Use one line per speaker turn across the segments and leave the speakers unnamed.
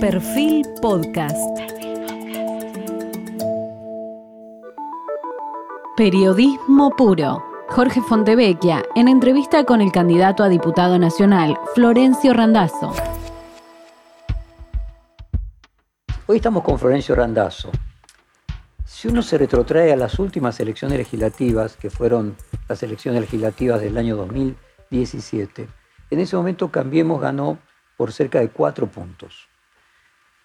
Perfil Podcast. Periodismo puro. Jorge Fontevecchia, en entrevista con el candidato a diputado nacional, Florencio Randazzo.
Hoy estamos con Florencio Randazzo. Si uno se retrotrae a las últimas elecciones legislativas, que fueron las elecciones legislativas del año 2017, en ese momento Cambiemos ganó por cerca de cuatro puntos.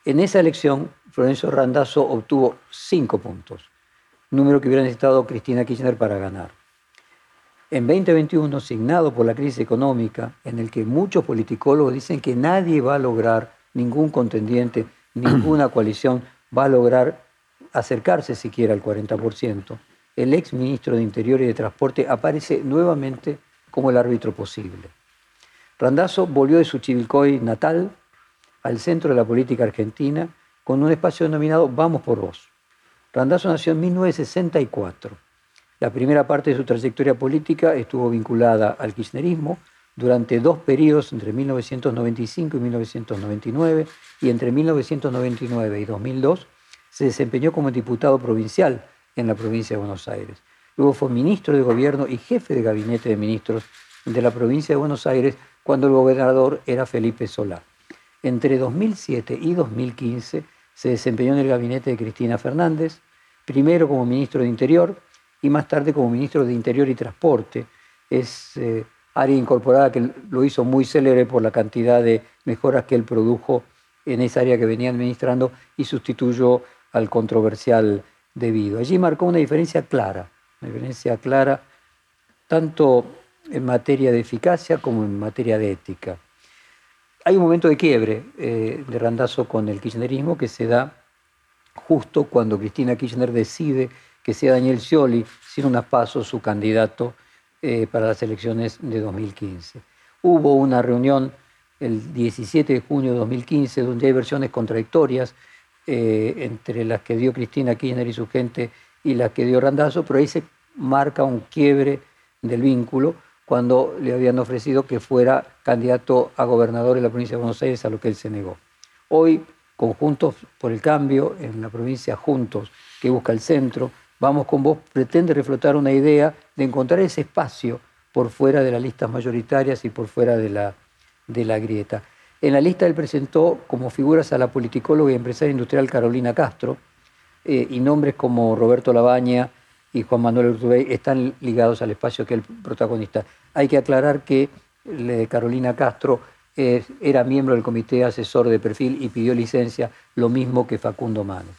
En esa elección, Florencio Randazzo obtuvo cinco puntos, número que hubiera necesitado Cristina Kirchner para ganar. En 2021, signado por la crisis económica, en el que muchos politicólogos dicen que nadie va a lograr, ningún contendiente, ninguna coalición va a lograr acercarse siquiera al 40%, el ex ministro de Interior y de Transporte aparece nuevamente como el árbitro posible. Randazzo volvió de su Chivilcoy natal al centro de la política argentina con un espacio denominado Vamos por Vos. Randazzo nació en 1964. La primera parte de su trayectoria política estuvo vinculada al kirchnerismo durante dos periodos entre 1995 y 1999 y entre 1999 y 2002 se desempeñó como diputado provincial en la provincia de Buenos Aires. Luego fue ministro de gobierno y jefe de gabinete de ministros de la provincia de Buenos Aires cuando el gobernador era Felipe Solá. Entre 2007 y 2015 se desempeñó en el gabinete de Cristina Fernández, primero como ministro de Interior y más tarde como ministro de Interior y Transporte. Es eh, área incorporada que lo hizo muy célebre por la cantidad de mejoras que él produjo en esa área que venía administrando y sustituyó al controversial debido. Allí marcó una diferencia clara, una diferencia clara tanto en materia de eficacia como en materia de ética hay un momento de quiebre eh, de Randazo con el kirchnerismo que se da justo cuando Cristina Kirchner decide que sea Daniel Scioli, sin unas pasos, su candidato eh, para las elecciones de 2015. Hubo una reunión el 17 de junio de 2015 donde hay versiones contradictorias eh, entre las que dio Cristina Kirchner y su gente y las que dio Randazo, pero ahí se marca un quiebre del vínculo cuando le habían ofrecido que fuera candidato a gobernador en la provincia de Buenos Aires, a lo que él se negó. Hoy, conjuntos por el cambio, en la provincia Juntos, que busca el centro, Vamos con vos, pretende reflotar una idea de encontrar ese espacio por fuera de las listas mayoritarias y por fuera de la, de la grieta. En la lista él presentó como figuras a la politicóloga y empresaria industrial Carolina Castro eh, y nombres como Roberto Labaña, y Juan Manuel Urtubey están ligados al espacio que el protagonista. Hay que aclarar que Carolina Castro era miembro del comité asesor de perfil y pidió licencia, lo mismo que Facundo Manes.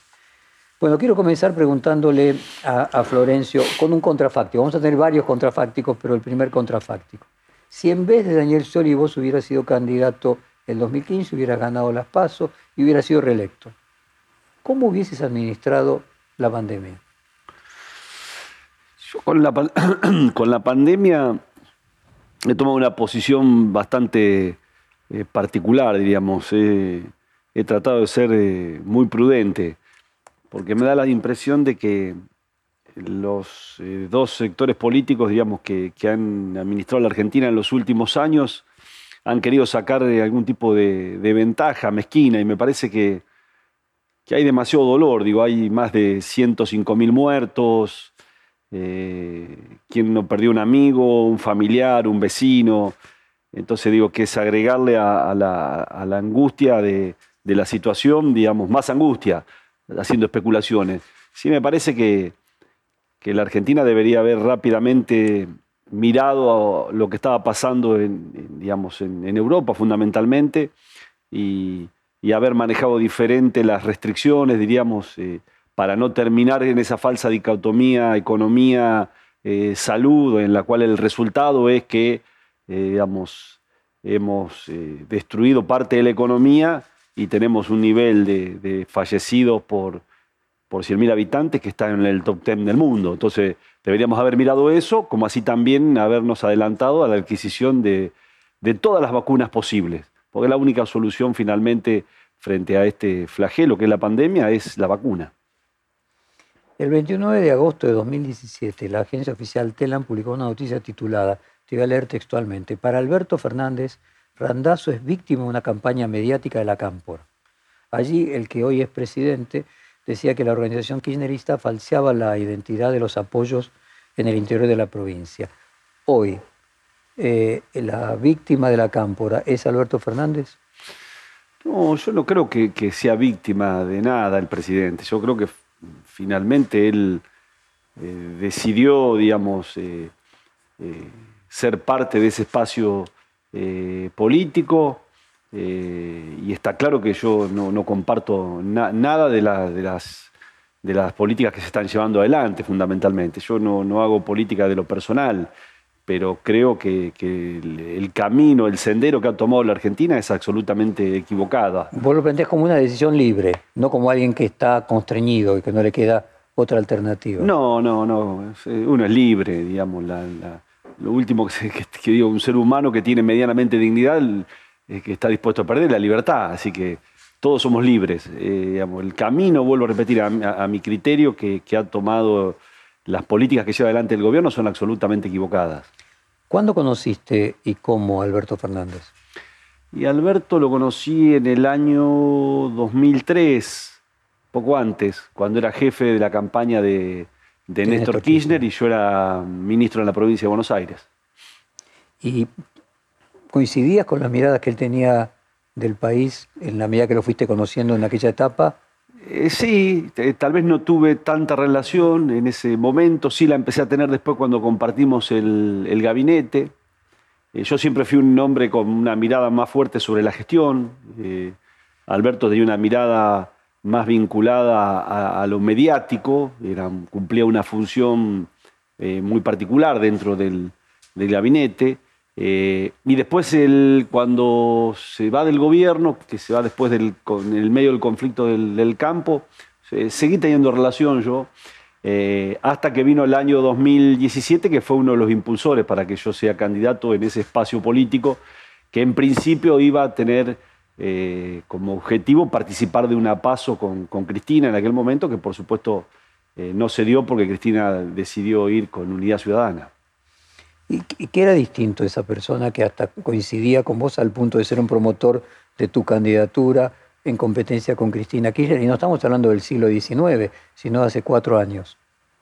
Bueno, quiero comenzar preguntándole a, Florencio con un contrafáctico. Vamos a tener varios contrafácticos, pero el primer contrafáctico. Si en vez de Daniel Scioli vos hubieras sido candidato en 2015, hubieras ganado las pasos y hubieras sido reelecto, ¿cómo hubieses administrado la pandemia?
Con la, con la pandemia he tomado una posición bastante eh, particular, diríamos. he tratado de ser eh, muy prudente, porque me da la impresión de que los eh, dos sectores políticos, digamos, que, han administrado la Argentina en los últimos años, han querido sacar algún tipo de, ventaja mezquina y me parece que, que, hay demasiado dolor. Digo, hay más de 105 mil muertos, eh, quien no perdió un amigo, un familiar, un vecino. Entonces digo que es agregarle a, la, angustia de, la situación, digamos, más angustia, haciendo especulaciones. Sí me parece que, la Argentina debería haber rápidamente mirado a lo que estaba pasando en, digamos, en, Europa fundamentalmente y, haber manejado diferente las restricciones, diríamos, eh, para no terminar en esa falsa dicotomía economía-salud, eh, en la cual el resultado es que, eh, digamos, hemos eh, destruido parte de la economía y tenemos un nivel de, fallecidos por, por 100.000 habitantes que está en el top 10 del mundo. Entonces, deberíamos haber mirado eso, como así también habernos adelantado a la adquisición de, de todas las vacunas posibles, porque la única solución finalmente frente a este flagelo que es la pandemia es la vacuna.
El 29 de agosto de 2017, la agencia oficial Telam publicó una noticia titulada, te voy a leer textualmente, para Alberto Fernández, Randazo es víctima de una campaña mediática de la Cámpora. Allí el que hoy es presidente decía que la organización kirchnerista falseaba la identidad de los apoyos en el interior de la provincia. Hoy, eh, ¿la víctima de la cámpora es Alberto Fernández?
No, yo no creo que, sea víctima de nada el presidente. Yo creo que finalmente él eh, decidió, digamos, eh, ser parte de ese espacio político. y está claro que yo no, comparto nada de las políticas que se están llevando adelante, fundamentalmente. Yo no hago política de lo personal pero creo que, el, camino, el sendero que ha tomado la Argentina es absolutamente equivocado.
Vos lo planteás como una decisión libre, no como alguien que está constreñido y que no le queda otra alternativa.
No, no, no. Eh, uno es libre, digamos. lo último que, digo, un ser humano que tiene medianamente dignidad es que está dispuesto a perder la libertad. Así que todos somos libres. Eh, el camino, vuelvo a repetir, a, mi criterio, que ha tomado las políticas que lleva adelante el gobierno son absolutamente equivocadas.
¿Cuándo conociste y cómo Alberto Fernández?
Y Alberto lo conocí en el año 2003, poco antes, cuando era jefe de la campaña de, Néstor, Kirchner, y yo era ministro en la provincia de Buenos Aires.
¿Y coincidías con las miradas que él tenía del país en la medida que lo fuiste conociendo en aquella etapa?
Eh, sí, tal vez no tuve tanta relación en ese momento, sí la empecé a tener después cuando compartimos el, gabinete. Eh, yo siempre fui un hombre con una mirada más fuerte sobre la gestión. Eh, Alberto tenía una mirada más vinculada a, lo mediático, cumplía una función muy particular dentro del gabinete. Eh, y después, cuando se va del gobierno, que se va después del, en el medio del conflicto del, campo, seguí teniendo relación yo, eh, hasta que vino el año 2017, que fue uno de los impulsores para que yo sea candidato en ese espacio político, que en principio iba a tener eh, como objetivo participar de una paso con, con, Cristina en aquel momento, que por supuesto no se dio porque Cristina decidió ir con Unidad Ciudadana.
¿Y qué era distinto esa persona que hasta coincidía con vos al punto de ser un promotor de tu candidatura en competencia con Cristina Kirchner? Y no estamos hablando del siglo XIX, sino de hace cuatro años.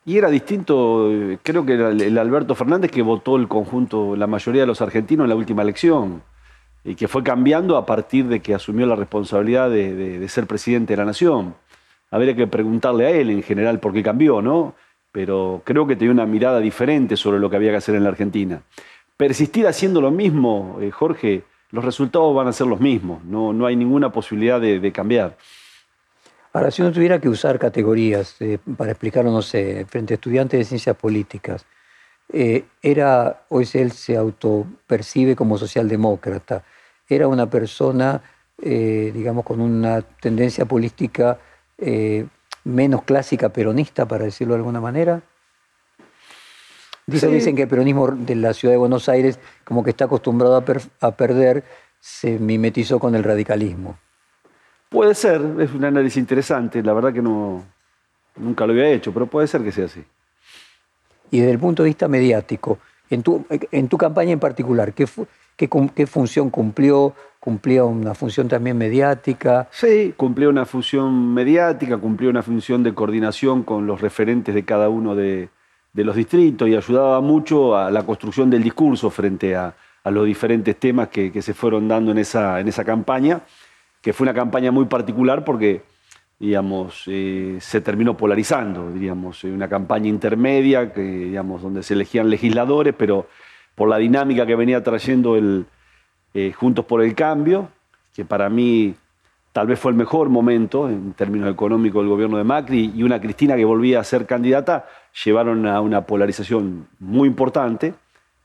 Y era distinto, creo que el Alberto Fernández que votó el conjunto, la mayoría de los argentinos en la última elección, y que fue cambiando a partir de que asumió la responsabilidad de, de ser presidente de la nación. Habría que preguntarle a él en general por qué cambió, ¿no? Pero creo que tenía una mirada diferente sobre lo que había que hacer en la Argentina. Persistir haciendo lo mismo, eh, Jorge, los resultados van a ser los mismos, no, no hay ninguna posibilidad de, cambiar.
Ahora, si uno tuviera que usar categorías eh, para explicarlo, no sé, frente a estudiantes de ciencias políticas, eh, era, hoy él se autopercibe como socialdemócrata, era una persona, digamos, con una tendencia política menos clásica peronista, para decirlo de alguna manera? Dicen, dicen que el peronismo de la ciudad de Buenos Aires, como que está acostumbrado a, perder, se mimetizó con el radicalismo.
Puede ser, es un análisis interesante, la verdad que no, nunca lo había hecho, pero puede ser que sea así.
Y desde el punto de vista mediático, en tu, en tu campaña en particular, ¿qué, qué, función cumplió cumplía una función también mediática.
Sí, cumplía una función mediática, cumplía una función de coordinación con los referentes de cada uno de, los distritos y ayudaba mucho a la construcción del discurso frente a, los diferentes temas que, se fueron dando en esa, en esa campaña, que fue una campaña muy particular porque digamos, eh, se terminó polarizando, diríamos, una campaña intermedia, que, digamos, donde se elegían legisladores, pero por la dinámica que venía trayendo el, eh, Juntos por el Cambio, que para mí tal vez fue el mejor momento en términos económicos del gobierno de Macri, y una Cristina que volvía a ser candidata, llevaron a una polarización muy importante.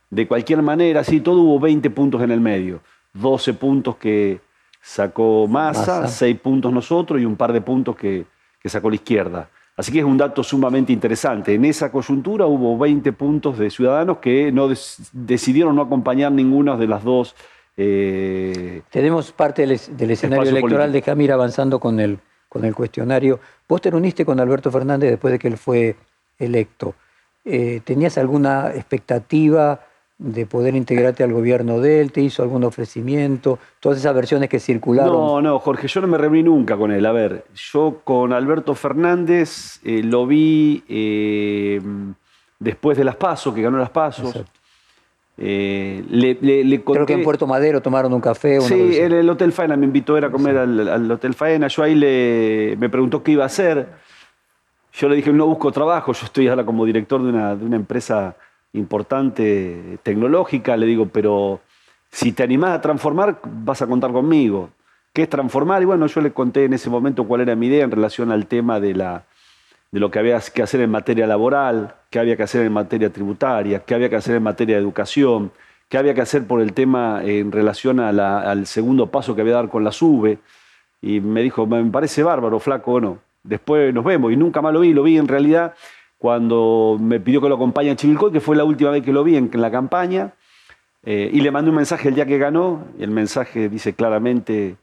De cualquier manera, sí, todo hubo 20 puntos en el medio, 12 puntos que sacó Massa, 6 puntos nosotros y un par de puntos que, que sacó la izquierda. Así que es un dato sumamente interesante. En esa coyuntura hubo 20 puntos de ciudadanos que no decidieron no acompañar ninguna de las dos
eh, Tenemos parte del, escenario electoral, de Jamir avanzando con el, con el cuestionario. Vos te reuniste con Alberto Fernández después de que él fue electo. Eh, ¿Tenías alguna expectativa de poder integrarte al gobierno de él? ¿Te hizo algún ofrecimiento? Todas esas versiones que circularon.
No, no, Jorge, yo no me reuní nunca con él. A ver, yo con Alberto Fernández eh, lo vi eh, después de las pasos, que ganó las pasos.
Eh, le, Creo que en Puerto Madero tomaron un café.
sí, en el Hotel Faena me invitó a, a comer al, Hotel Faena. Yo ahí le, me preguntó qué iba a hacer. Yo le dije, no busco trabajo, yo estoy ahora como director de una, de una empresa importante tecnológica. Le digo, pero si te animás a transformar, vas a contar conmigo. ¿Qué es transformar? Y bueno, yo le conté en ese momento cuál era mi idea en relación al tema de la, de lo que había que hacer en materia laboral, qué había que hacer en materia tributaria, qué había que hacer en materia de educación, qué había que hacer por el tema en relación al segundo paso que había que dar con la SUBE. Y me dijo, me parece bárbaro, flaco, no. Después nos vemos. Y nunca más lo vi, lo vi en realidad cuando me pidió que lo acompañe a Chivilcoy, que fue la última vez que lo vi en, la campaña. Eh, y le mandé un mensaje el día que ganó. Y el mensaje dice claramente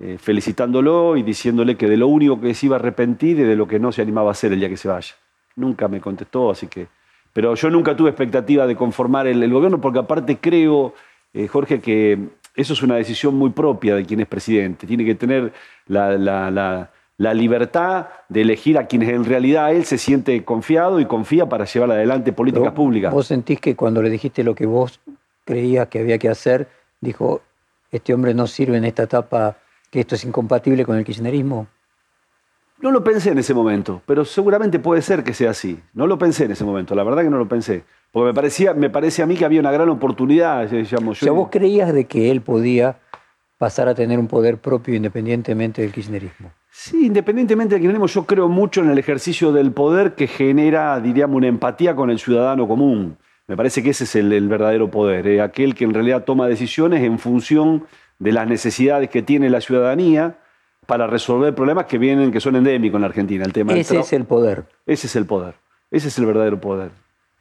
eh, felicitándolo y diciéndole que de lo único que se iba a arrepentir y de lo que no se animaba a hacer el día que se vaya. Nunca me contestó, así que... Pero yo nunca tuve expectativa de conformar el, gobierno porque aparte creo, eh, Jorge, que eso es una decisión muy propia de quien es presidente. Tiene que tener la, libertad de elegir a quienes en realidad él se siente confiado y confía para llevar adelante políticas públicas.
¿Vos sentís que cuando le dijiste lo que vos creías que había que hacer, dijo, este hombre no sirve en esta etapa que esto es incompatible con el kirchnerismo?
No lo pensé en ese momento, pero seguramente puede ser que sea así. No lo pensé en ese momento, la verdad que no lo pensé. Porque me, parecía, me parece a mí que había una gran oportunidad. Digamos,
o sea, vos creías de que él podía pasar a tener un poder propio independientemente del kirchnerismo.
Sí, independientemente del kirchnerismo, yo creo mucho en el ejercicio del poder que genera, diríamos, una empatía con el ciudadano común. Me parece que ese es el, verdadero poder, ¿eh? aquel que en realidad toma decisiones en función de las necesidades que tiene la ciudadanía para resolver problemas que vienen, que son endémicos en la Argentina. El tema
Ese es el poder.
Ese es el poder. Ese es el verdadero poder.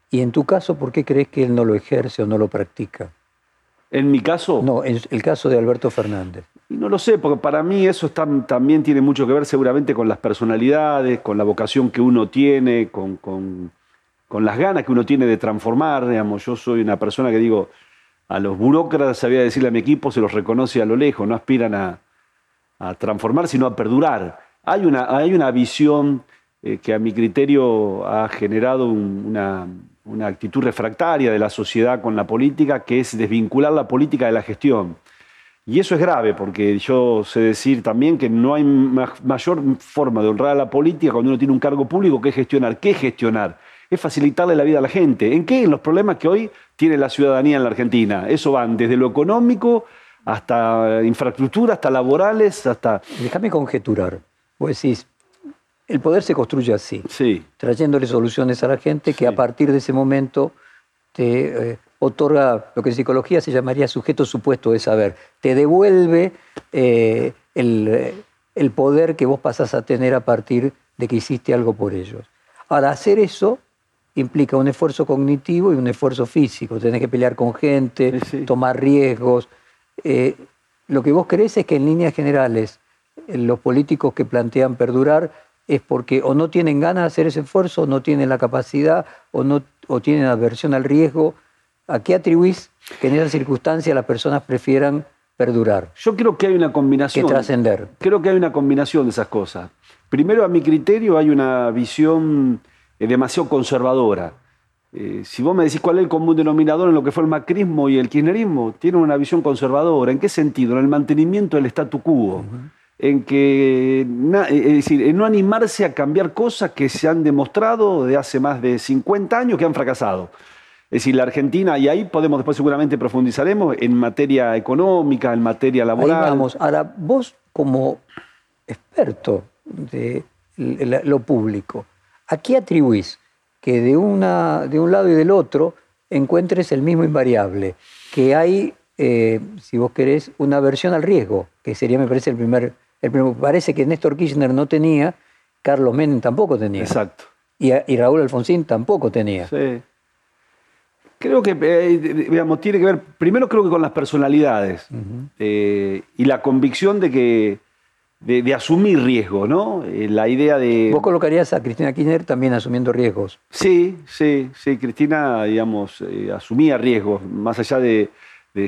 ¿Y en tu caso, por qué crees que él no lo ejerce o no lo practica?
¿En mi caso?
No, en el caso de Alberto Fernández.
no lo sé, porque para mí eso también tiene mucho que ver seguramente con las personalidades, con la vocación que uno tiene, con, con, con las ganas que uno tiene de transformar. Digamos, yo soy una persona que digo, a los burócratas, sabía decirle a mi equipo, se los reconoce a lo lejos, no aspiran a, transformar, sino a perdurar. Hay una, hay una visión eh, que a mi criterio ha generado una, actitud refractaria de la sociedad con la política, que es desvincular la política de la gestión. Y eso es grave, porque yo sé decir también que no hay mayor forma de honrar a la política cuando uno tiene un cargo público que gestionar. ¿Qué gestionar? es facilitarle la vida a la gente. ¿En qué? En los problemas que hoy tiene la ciudadanía en la Argentina. Eso van desde lo económico hasta infraestructura, hasta laborales, hasta...
Déjame conjeturar. Vos decís, el poder se construye así,
sí.
trayéndole soluciones a la gente que a partir de ese momento te eh, otorga lo que en psicología se llamaría sujeto supuesto de saber. Te devuelve eh, el, el poder que vos pasás a tener a partir de que hiciste algo por ellos. Ahora, hacer eso implica un esfuerzo cognitivo y un esfuerzo físico. Tenés que pelear con gente, tomar riesgos. Eh, lo que vos crees es que en líneas generales eh, los políticos que plantean perdurar es porque o no tienen ganas de hacer ese esfuerzo, o no tienen la capacidad, o, no, o tienen aversión al riesgo. ¿A qué atribuís que en esa circunstancia las personas prefieran perdurar?
Yo creo que hay una combinación.
Que trascender.
Creo que hay una combinación de esas cosas. Primero, a mi criterio, hay una visión es demasiado conservadora. Eh, si vos me decís cuál es el común denominador en lo que fue el macrismo y el kirchnerismo, tiene una visión conservadora. ¿En qué sentido? En el mantenimiento del statu quo. En que, es decir, en no animarse a cambiar cosas que se han demostrado de hace más de 50 años que han fracasado. Es decir, la Argentina, y ahí podemos después seguramente profundizaremos en materia económica, en materia laboral.
Ahí vamos. Ahora, vos como experto de lo público, ¿A qué atribuís que de, una, de un lado y del otro encuentres el mismo invariable? Que hay, eh, si vos querés, una aversión al riesgo, que sería, me parece, el primer, el Parece que Néstor Kirchner no tenía, Carlos Menem tampoco tenía.
Exacto.
Y, Raúl Alfonsín tampoco tenía.
Sí. Creo que, eh, digamos, tiene que ver, primero creo que con las personalidades eh, y la convicción de que de, asumir riesgos, ¿no? Eh, la idea de...
¿Vos colocarías a Cristina Kirchner también asumiendo riesgos?
Sí, sí, sí. Cristina, digamos, asumía riesgos, más allá de,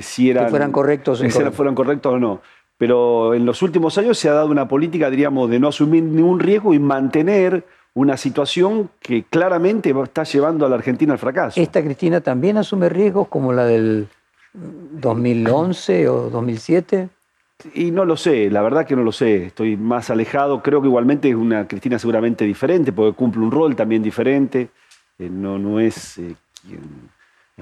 si eran...
Que fueran correctos.
si fueran correctos o no. Pero en los últimos años se ha dado una política, diríamos, de no asumir ningún riesgo y mantener una situación que claramente está llevando a la Argentina al fracaso.
¿Esta Cristina también asume riesgos como la del 2011 o 2007?
Y no lo sé, la verdad que no lo sé, estoy más alejado, creo que igualmente es una Cristina seguramente diferente, porque cumple un rol también diferente, eh, no, no es eh, quien,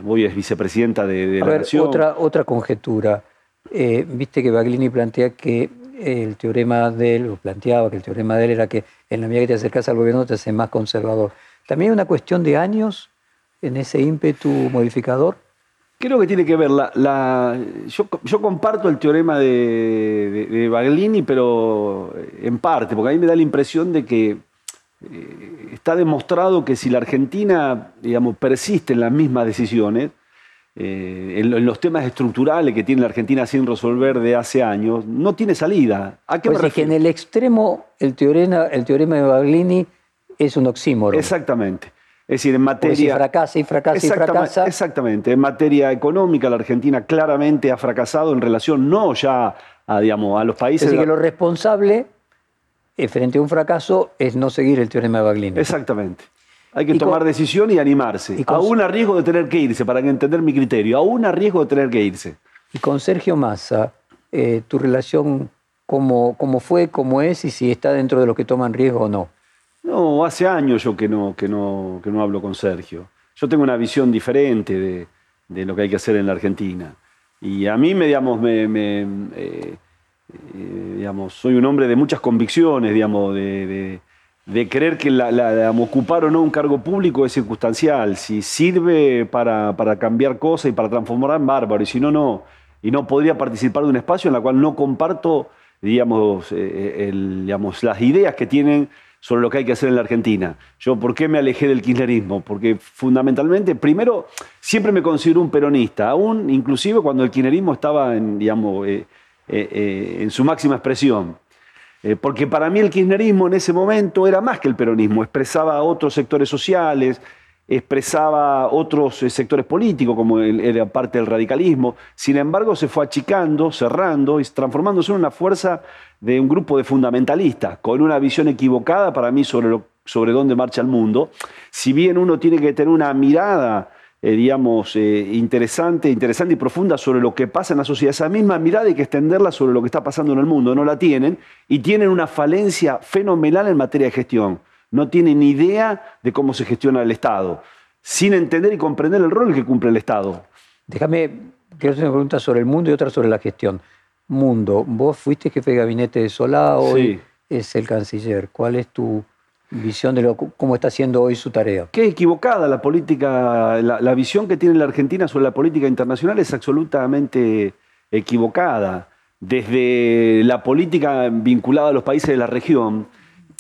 hoy es vicepresidenta de, la nación.
Otra, otra conjetura, eh, viste que Baglini plantea que el teorema de él, o planteaba que el teorema de él era que en la medida que te acercas al gobierno te haces más conservador. ¿También es una cuestión de años en ese ímpetu modificador?
Creo que tiene que ver, la, yo, comparto el teorema de, Baglini, pero en parte, porque a mí me da la impresión de que eh, está demostrado que si la Argentina, digamos, persiste en las mismas decisiones, eh, en, los temas estructurales que tiene la Argentina sin resolver de hace años, no tiene salida.
¿A qué pues que en el extremo el teorema, el teorema de Baglini es un oxímoron.
Exactamente. Es decir, en materia. Si
fracasa y fracasa y fracasa.
Exactamente. En materia económica, la Argentina claramente ha fracasado en relación no ya a, digamos, a los países.
Es decir, que lo responsable eh, frente a un fracaso es no seguir el teorema de Baglini.
Exactamente. Hay que tomar decisión y animarse. Y aún a riesgo de tener que irse, para entender mi criterio. Aún a riesgo de tener que irse.
Y con Sergio Massa, eh, tu relación, cómo, ¿cómo fue, cómo es y si está dentro de los que toman riesgo o no?
No, hace años yo que no, que no, que no hablo con Sergio. Yo tengo una visión diferente de, lo que hay que hacer en la Argentina. Y a mí, me, digamos, me, eh, eh, digamos, soy un hombre de muchas convicciones, digamos, de, creer que la, ocupar o no un cargo público es circunstancial. Si sirve para, cambiar cosas y para transformar en bárbaro, y si no, no. Y no podría participar de un espacio en el cual no comparto, digamos, eh, digamos las ideas que tienen sobre lo que hay que hacer en la Argentina. Yo, ¿por qué me alejé del kirchnerismo? Porque fundamentalmente, primero, siempre me considero un peronista, aún inclusive cuando el kirchnerismo estaba en, digamos, eh, eh, eh, en su máxima expresión. Porque para mí el kirchnerismo en ese momento era más que el peronismo, expresaba otros sectores sociales, expresaba otros sectores políticos, como era parte del radicalismo. Sin embargo, se fue achicando, cerrando y transformándose en una fuerza de un grupo de fundamentalistas con una visión equivocada para mí sobre, sobre dónde marcha el mundo. Si bien uno tiene que tener una mirada, eh, digamos, eh, interesante, interesante y profunda sobre lo que pasa en la sociedad, esa misma mirada hay que extenderla sobre lo que está pasando en el mundo. No la tienen y tienen una falencia fenomenal en materia de gestión. No tienen idea de cómo se gestiona el Estado, sin entender y comprender el rol que cumple el Estado.
Déjame, quiero hacer una pregunta sobre el mundo y otra sobre la gestión mundo. Vos fuiste jefe de gabinete de Solá, hoy es el canciller. ¿Cuál es tu visión de cómo está haciendo hoy su tarea?
Qué equivocada la política, la, visión que tiene la Argentina sobre la política internacional es absolutamente equivocada. Desde la política vinculada a los países de la región,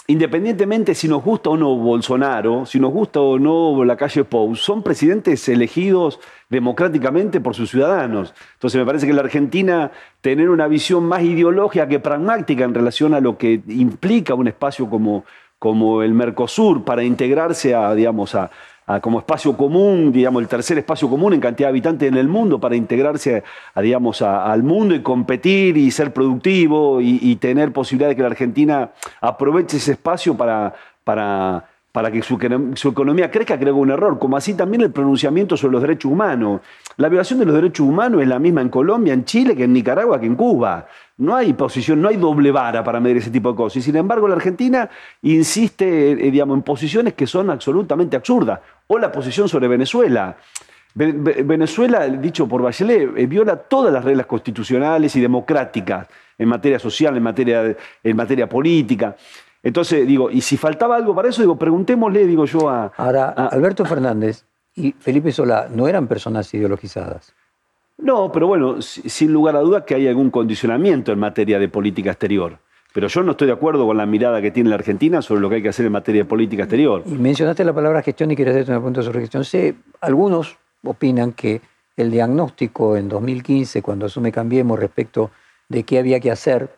independientemente si nos gusta o no Bolsonaro, si nos gusta o no la calle Pou, son presidentes elegidos democráticamente por sus ciudadanos. Entonces me parece que la Argentina tener una visión más ideológica que pragmática en relación a lo que implica un espacio como, como el Mercosur para integrarse a, digamos, a, como espacio común, digamos, el tercer espacio común en cantidad de habitantes en el mundo para integrarse a, al mundo y competir y ser productivo y, tener posibilidad de que la Argentina aproveche ese espacio para, para, para que su, su, economía crezca, creo que un error, como así también el pronunciamiento sobre los derechos humanos. La violación de los derechos humanos es la misma en Colombia, en Chile, que en Nicaragua, que en Cuba. No hay posición, no hay doble vara para medir ese tipo de cosas. Y sin embargo, la Argentina insiste eh, digamos, en posiciones que son absolutamente absurdas. O la posición sobre Venezuela. Venezuela, dicho por Bachelet, eh, viola todas las reglas constitucionales y democráticas en materia social, en materia, en materia política. Entonces, digo, y si faltaba algo para eso, digo, preguntémosle, digo yo a...
Ahora, Alberto Fernández y Felipe Solá no eran personas ideologizadas.
No, pero bueno, sin lugar a dudas que hay algún condicionamiento en materia de política exterior. Pero yo no estoy de acuerdo con la mirada que tiene la Argentina sobre lo que hay que hacer en materia de política exterior.
Y mencionaste la palabra gestión y quieres hacerte una pregunta sobre gestión. Sé, algunos opinan que el diagnóstico en 2015, cuando asume Cambiemos respecto de qué había que hacer,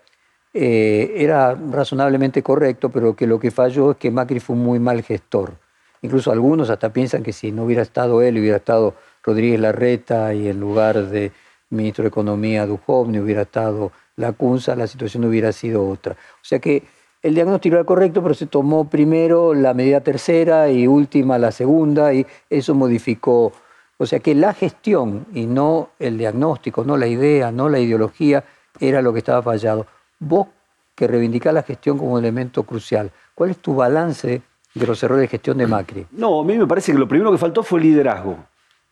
eh, era razonablemente correcto, pero que lo que falló es que Macri fue un muy mal gestor. Incluso algunos hasta piensan que si no hubiera estado él, hubiera estado Rodríguez Larreta y en lugar de ministro de Economía Duhovne hubiera estado la CUNSA, la situación hubiera sido otra. O sea que el diagnóstico era correcto, pero se tomó primero la medida tercera y última la segunda, y eso modificó. O sea que la gestión y no el diagnóstico, no la idea, no la ideología, era lo que estaba fallado. Vos que reivindicás la gestión como elemento crucial, ¿cuál es tu balance de los errores de gestión de Macri?
No, a mí me parece que lo primero que faltó fue liderazgo.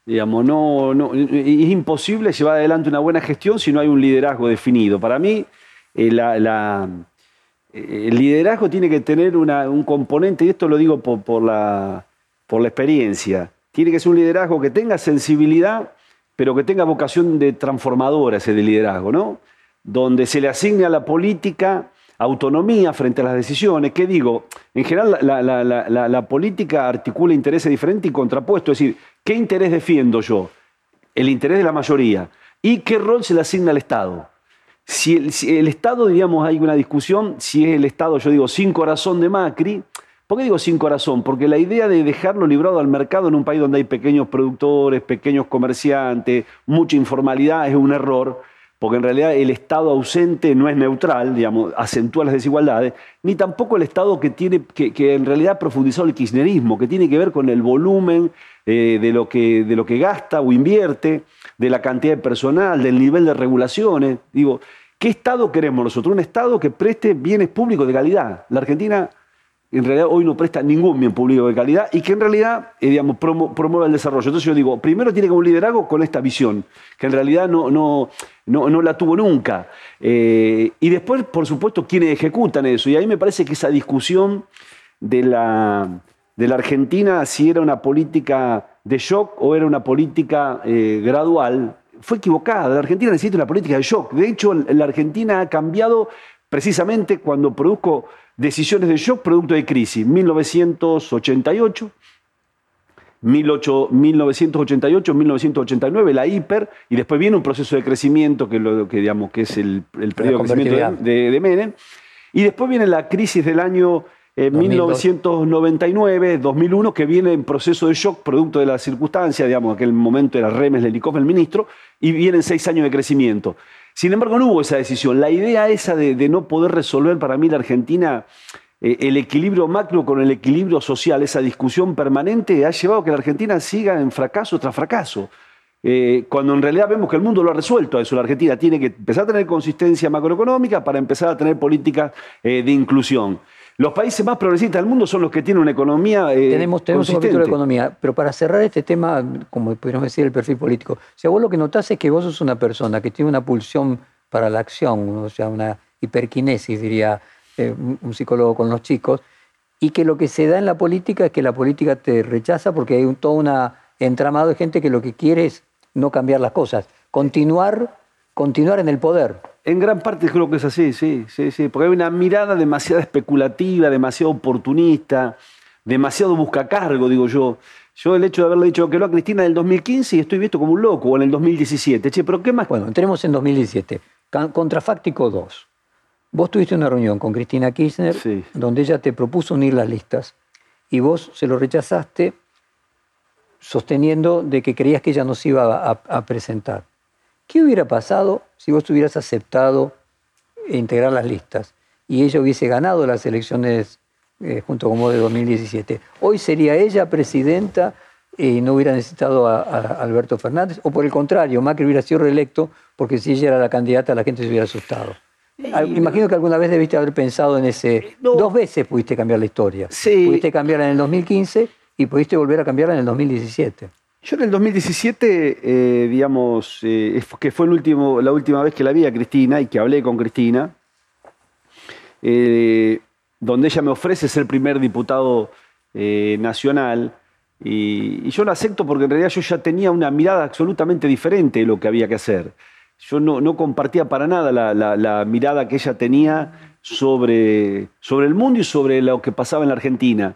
Digamos, no, no, es imposible llevar adelante una buena gestión si no hay un liderazgo definido. Para mí, eh, eh, el liderazgo tiene que tener un componente, y esto lo digo por, la, por la experiencia, tiene que ser un liderazgo que tenga sensibilidad, pero que tenga vocación de transformadora ese de liderazgo, ¿no? Donde se le asigne a la política autonomía frente a las decisiones. ¿Qué digo? En general la, política articula intereses diferentes y contrapuestos. Es decir, ¿qué interés defiendo yo? El interés de la mayoría. ¿Y qué rol se le asigna al Estado? Si el, Estado, digamos, hay una discusión, si es el Estado, yo digo, sin corazón de Macri, ¿Por qué digo sin corazón? Porque la idea de dejarlo librado al mercado en un país donde hay pequeños productores, pequeños comerciantes, mucha informalidad, es un error porque en realidad el Estado ausente no es neutral, digamos, acentúa las desigualdades, ni tampoco el Estado que, tiene, que, en realidad ha profundizado el kirchnerismo, que tiene que ver con el volumen eh, de, lo que, de lo que gasta o invierte, de la cantidad de personal, del nivel de regulaciones. Digo, ¿qué Estado queremos nosotros? Un Estado que preste bienes públicos de calidad. La Argentina en realidad hoy no presta ningún bien público de calidad y que en realidad, eh, digamos, promueve el desarrollo. Entonces yo digo, primero tiene que un liderazgo con esta visión, que en realidad no, no, no, la tuvo nunca. Eh, y después, por supuesto, quienes ejecutan eso. Y ahí me parece que esa discusión de la, de la Argentina, si era una política de shock o era una política eh, gradual, fue equivocada. La Argentina necesita una política de shock. De hecho, la Argentina ha cambiado precisamente cuando produjo decisiones de shock producto de crisis. 1988, 1988, 1989, la hiper, y después viene un proceso de crecimiento que, lo, que, digamos, que es el, el periodo de crecimiento de, de, Menem, y después viene la crisis del año 1999, eh, 2001, que viene en proceso de shock producto de la circunstancia, digamos, aquel momento era Remes, Lelikov, el ministro, y vienen seis años de crecimiento. Sin embargo, no hubo esa decisión. La idea esa de, no poder resolver para mí la Argentina eh, el equilibrio macro con el equilibrio social, esa discusión permanente, ha llevado a que la Argentina siga en fracaso tras fracaso. Eh, cuando en realidad vemos que el mundo lo ha resuelto eso. La Argentina tiene que empezar a tener consistencia macroeconómica para empezar a tener políticas eh, de inclusión. Los países más progresistas del mundo son los que tienen una economía.
Eh, tenemos tenemos un capítulo de economía, pero para cerrar este tema, como podríamos decir, el perfil político, si vos lo que notás es que vos sos una persona que tiene una pulsión para la acción, o sea, una hiperquinesis, diría eh, un psicólogo con los chicos, y que lo que se da en la política es que la política te rechaza porque hay un, todo un entramado de gente que lo que quiere es no cambiar las cosas, continuar, continuar en el poder.
En gran parte creo que es así, sí, sí, sí, porque hay una mirada demasiado especulativa, demasiado oportunista, demasiado buscacargo, digo yo. Yo el hecho de haberle dicho que lo a Cristina en el 2015 y estoy visto como un loco, o en el 2017. Che, pero ¿qué más?
Bueno, entremos en 2017. Contrafáctico 2. Vos tuviste una reunión con Cristina Kirchner donde ella te propuso unir las listas y vos se lo rechazaste sosteniendo de que creías que ella no se iba a presentar. ¿Qué hubiera pasado si vos hubieras aceptado integrar las listas y ella hubiese ganado las elecciones eh, junto con vos de 2017? ¿Hoy sería ella presidenta y no hubiera necesitado a, Alberto Fernández? ¿O por el contrario, Macri hubiera sido reelecto porque si ella era la candidata la gente se hubiera asustado? Imagino que alguna vez debiste haber pensado en ese... Dos veces pudiste cambiar la historia. Sí. Pudiste cambiarla en el 2015 y pudiste volver a cambiarla en el 2017.
Yo en el 2017, eh, digamos, eh, que fue el último, la última vez que la vi a Cristina y que hablé con Cristina, eh, donde ella me ofrece ser primer diputado nacional, y, yo lo acepto porque en realidad yo ya tenía una mirada absolutamente diferente de lo que había que hacer. Yo no, compartía para nada la, mirada que ella tenía sobre, sobre el mundo y sobre lo que pasaba en la Argentina.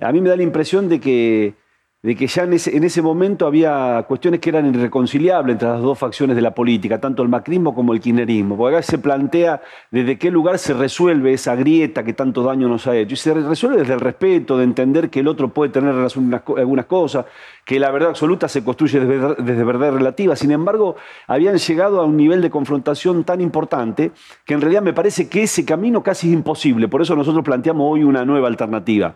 A mí me da la impresión de que de que ya en ese, en ese, momento había cuestiones que eran irreconciliables entre las dos facciones de la política, tanto el macrismo como el kirchnerismo. Porque acá se plantea desde qué lugar se resuelve esa grieta que tanto daño nos ha hecho. Y se resuelve desde el respeto, de entender que el otro puede tener algunas cosas, que la verdad absoluta se construye desde, desde verdad relativa. Sin embargo, habían llegado a un nivel de confrontación tan importante que en realidad me parece que ese camino casi es imposible. Por eso nosotros planteamos hoy una nueva alternativa.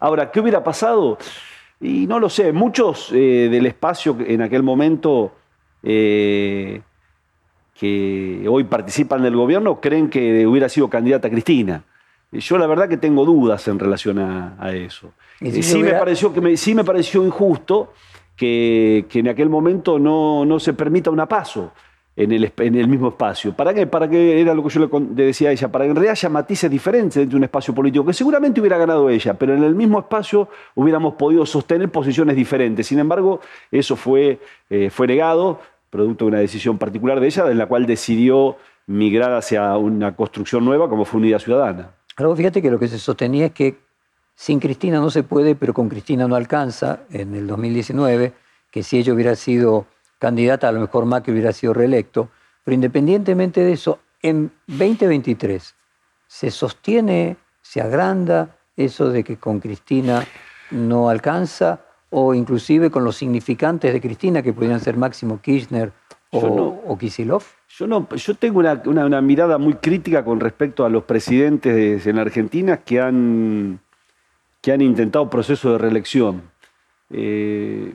Ahora, ¿qué hubiera pasado? Y no lo sé, muchos eh, del espacio en aquel momento eh, que hoy participan del gobierno creen que hubiera sido candidata Cristina. Yo la verdad que tengo dudas en relación a, eso. Eh, sí, me pareció, que me, sí me pareció injusto que, que en aquel momento no, no, se permita una paso en el, en el mismo espacio. ¿Para qué? Para que era lo que yo le decía a ella, para que en realidad haya matices diferentes dentro de un espacio político, que seguramente hubiera ganado ella, pero en el mismo espacio hubiéramos podido sostener posiciones diferentes. Sin embargo, eso fue, eh, fue negado, producto de una decisión particular de ella, en la cual decidió migrar hacia una construcción nueva como fue Unidad Ciudadana.
Luego fíjate que lo que se sostenía es que sin Cristina no se puede, pero con Cristina no alcanza en el 2019, que si ella hubiera sido candidata, a lo mejor Macri hubiera sido reelecto, pero independientemente de eso, en 2023 se sostiene, se agranda eso de que con Cristina no alcanza, o inclusive con los significantes de Cristina, que podrían ser Máximo Kirchner o, Kisilov?
Yo no, yo tengo una, mirada muy crítica con respecto a los presidentes en Argentina que han, que han intentado proceso de reelección. Eh,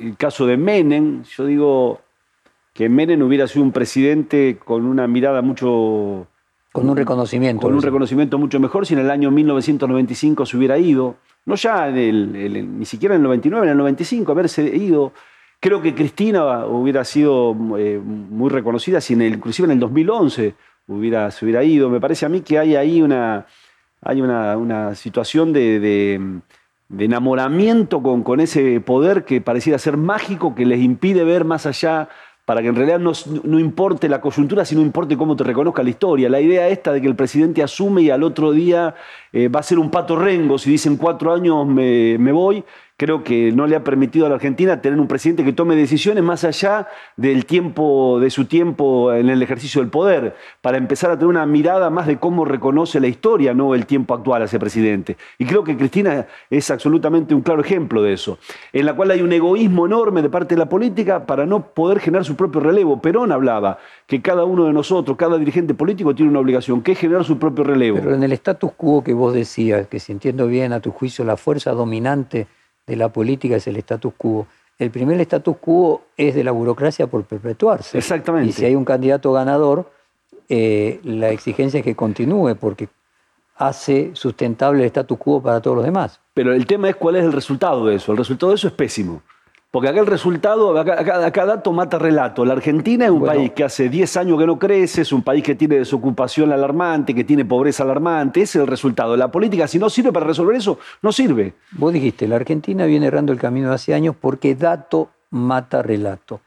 el caso de Menem, yo digo que Menem hubiera sido un presidente con una mirada mucho...
Con un reconocimiento.
Con un reconocimiento mucho mejor si en el año 1995 se hubiera ido. No ya en el, ni siquiera en el 99, en el 95 haberse ido. Creo que Cristina hubiera sido eh, muy reconocida si en el, inclusive en el 2011 hubiera, se hubiera ido. Me parece a mí que hay ahí una, hay una, situación de de enamoramiento con, con, ese poder que pareciera ser mágico, que les impide ver más allá, para que en realidad no, no, importe la coyuntura, sino importe cómo te reconozca la historia. La idea esta de que el presidente asume y al otro día eh, va a ser un pato rengo, si dicen cuatro años me, me voy, creo que no le ha permitido a la Argentina tener un presidente que tome decisiones más allá del tiempo, de su tiempo en el ejercicio del poder, para empezar a tener una mirada más de cómo reconoce la historia, no el tiempo actual a ese presidente. Y creo que Cristina es absolutamente un claro ejemplo de eso, en la cual hay un egoísmo enorme de parte de la política para no poder generar su propio relevo. Perón hablaba que cada uno de nosotros, cada dirigente político tiene una obligación, que es generar su propio relevo.
Pero en el status quo que vos decías, que si entiendo bien a tu juicio la fuerza dominante de la política es el status quo. El primer status quo es de la burocracia por perpetuarse.
Exactamente.
Y si hay un candidato ganador, eh, la exigencia es que continúe, porque hace sustentable el status quo para todos los demás.
Pero el tema es cuál es el resultado de eso. El resultado de eso es pésimo. Porque acá el resultado, acá, dato mata relato. La Argentina es un país que hace 10 años que no crece, es un país que tiene desocupación alarmante, que tiene pobreza alarmante. Ese es el resultado. La política, si no sirve para resolver eso, no sirve.
Vos dijiste, la Argentina viene errando el camino de hace años porque dato mata relato.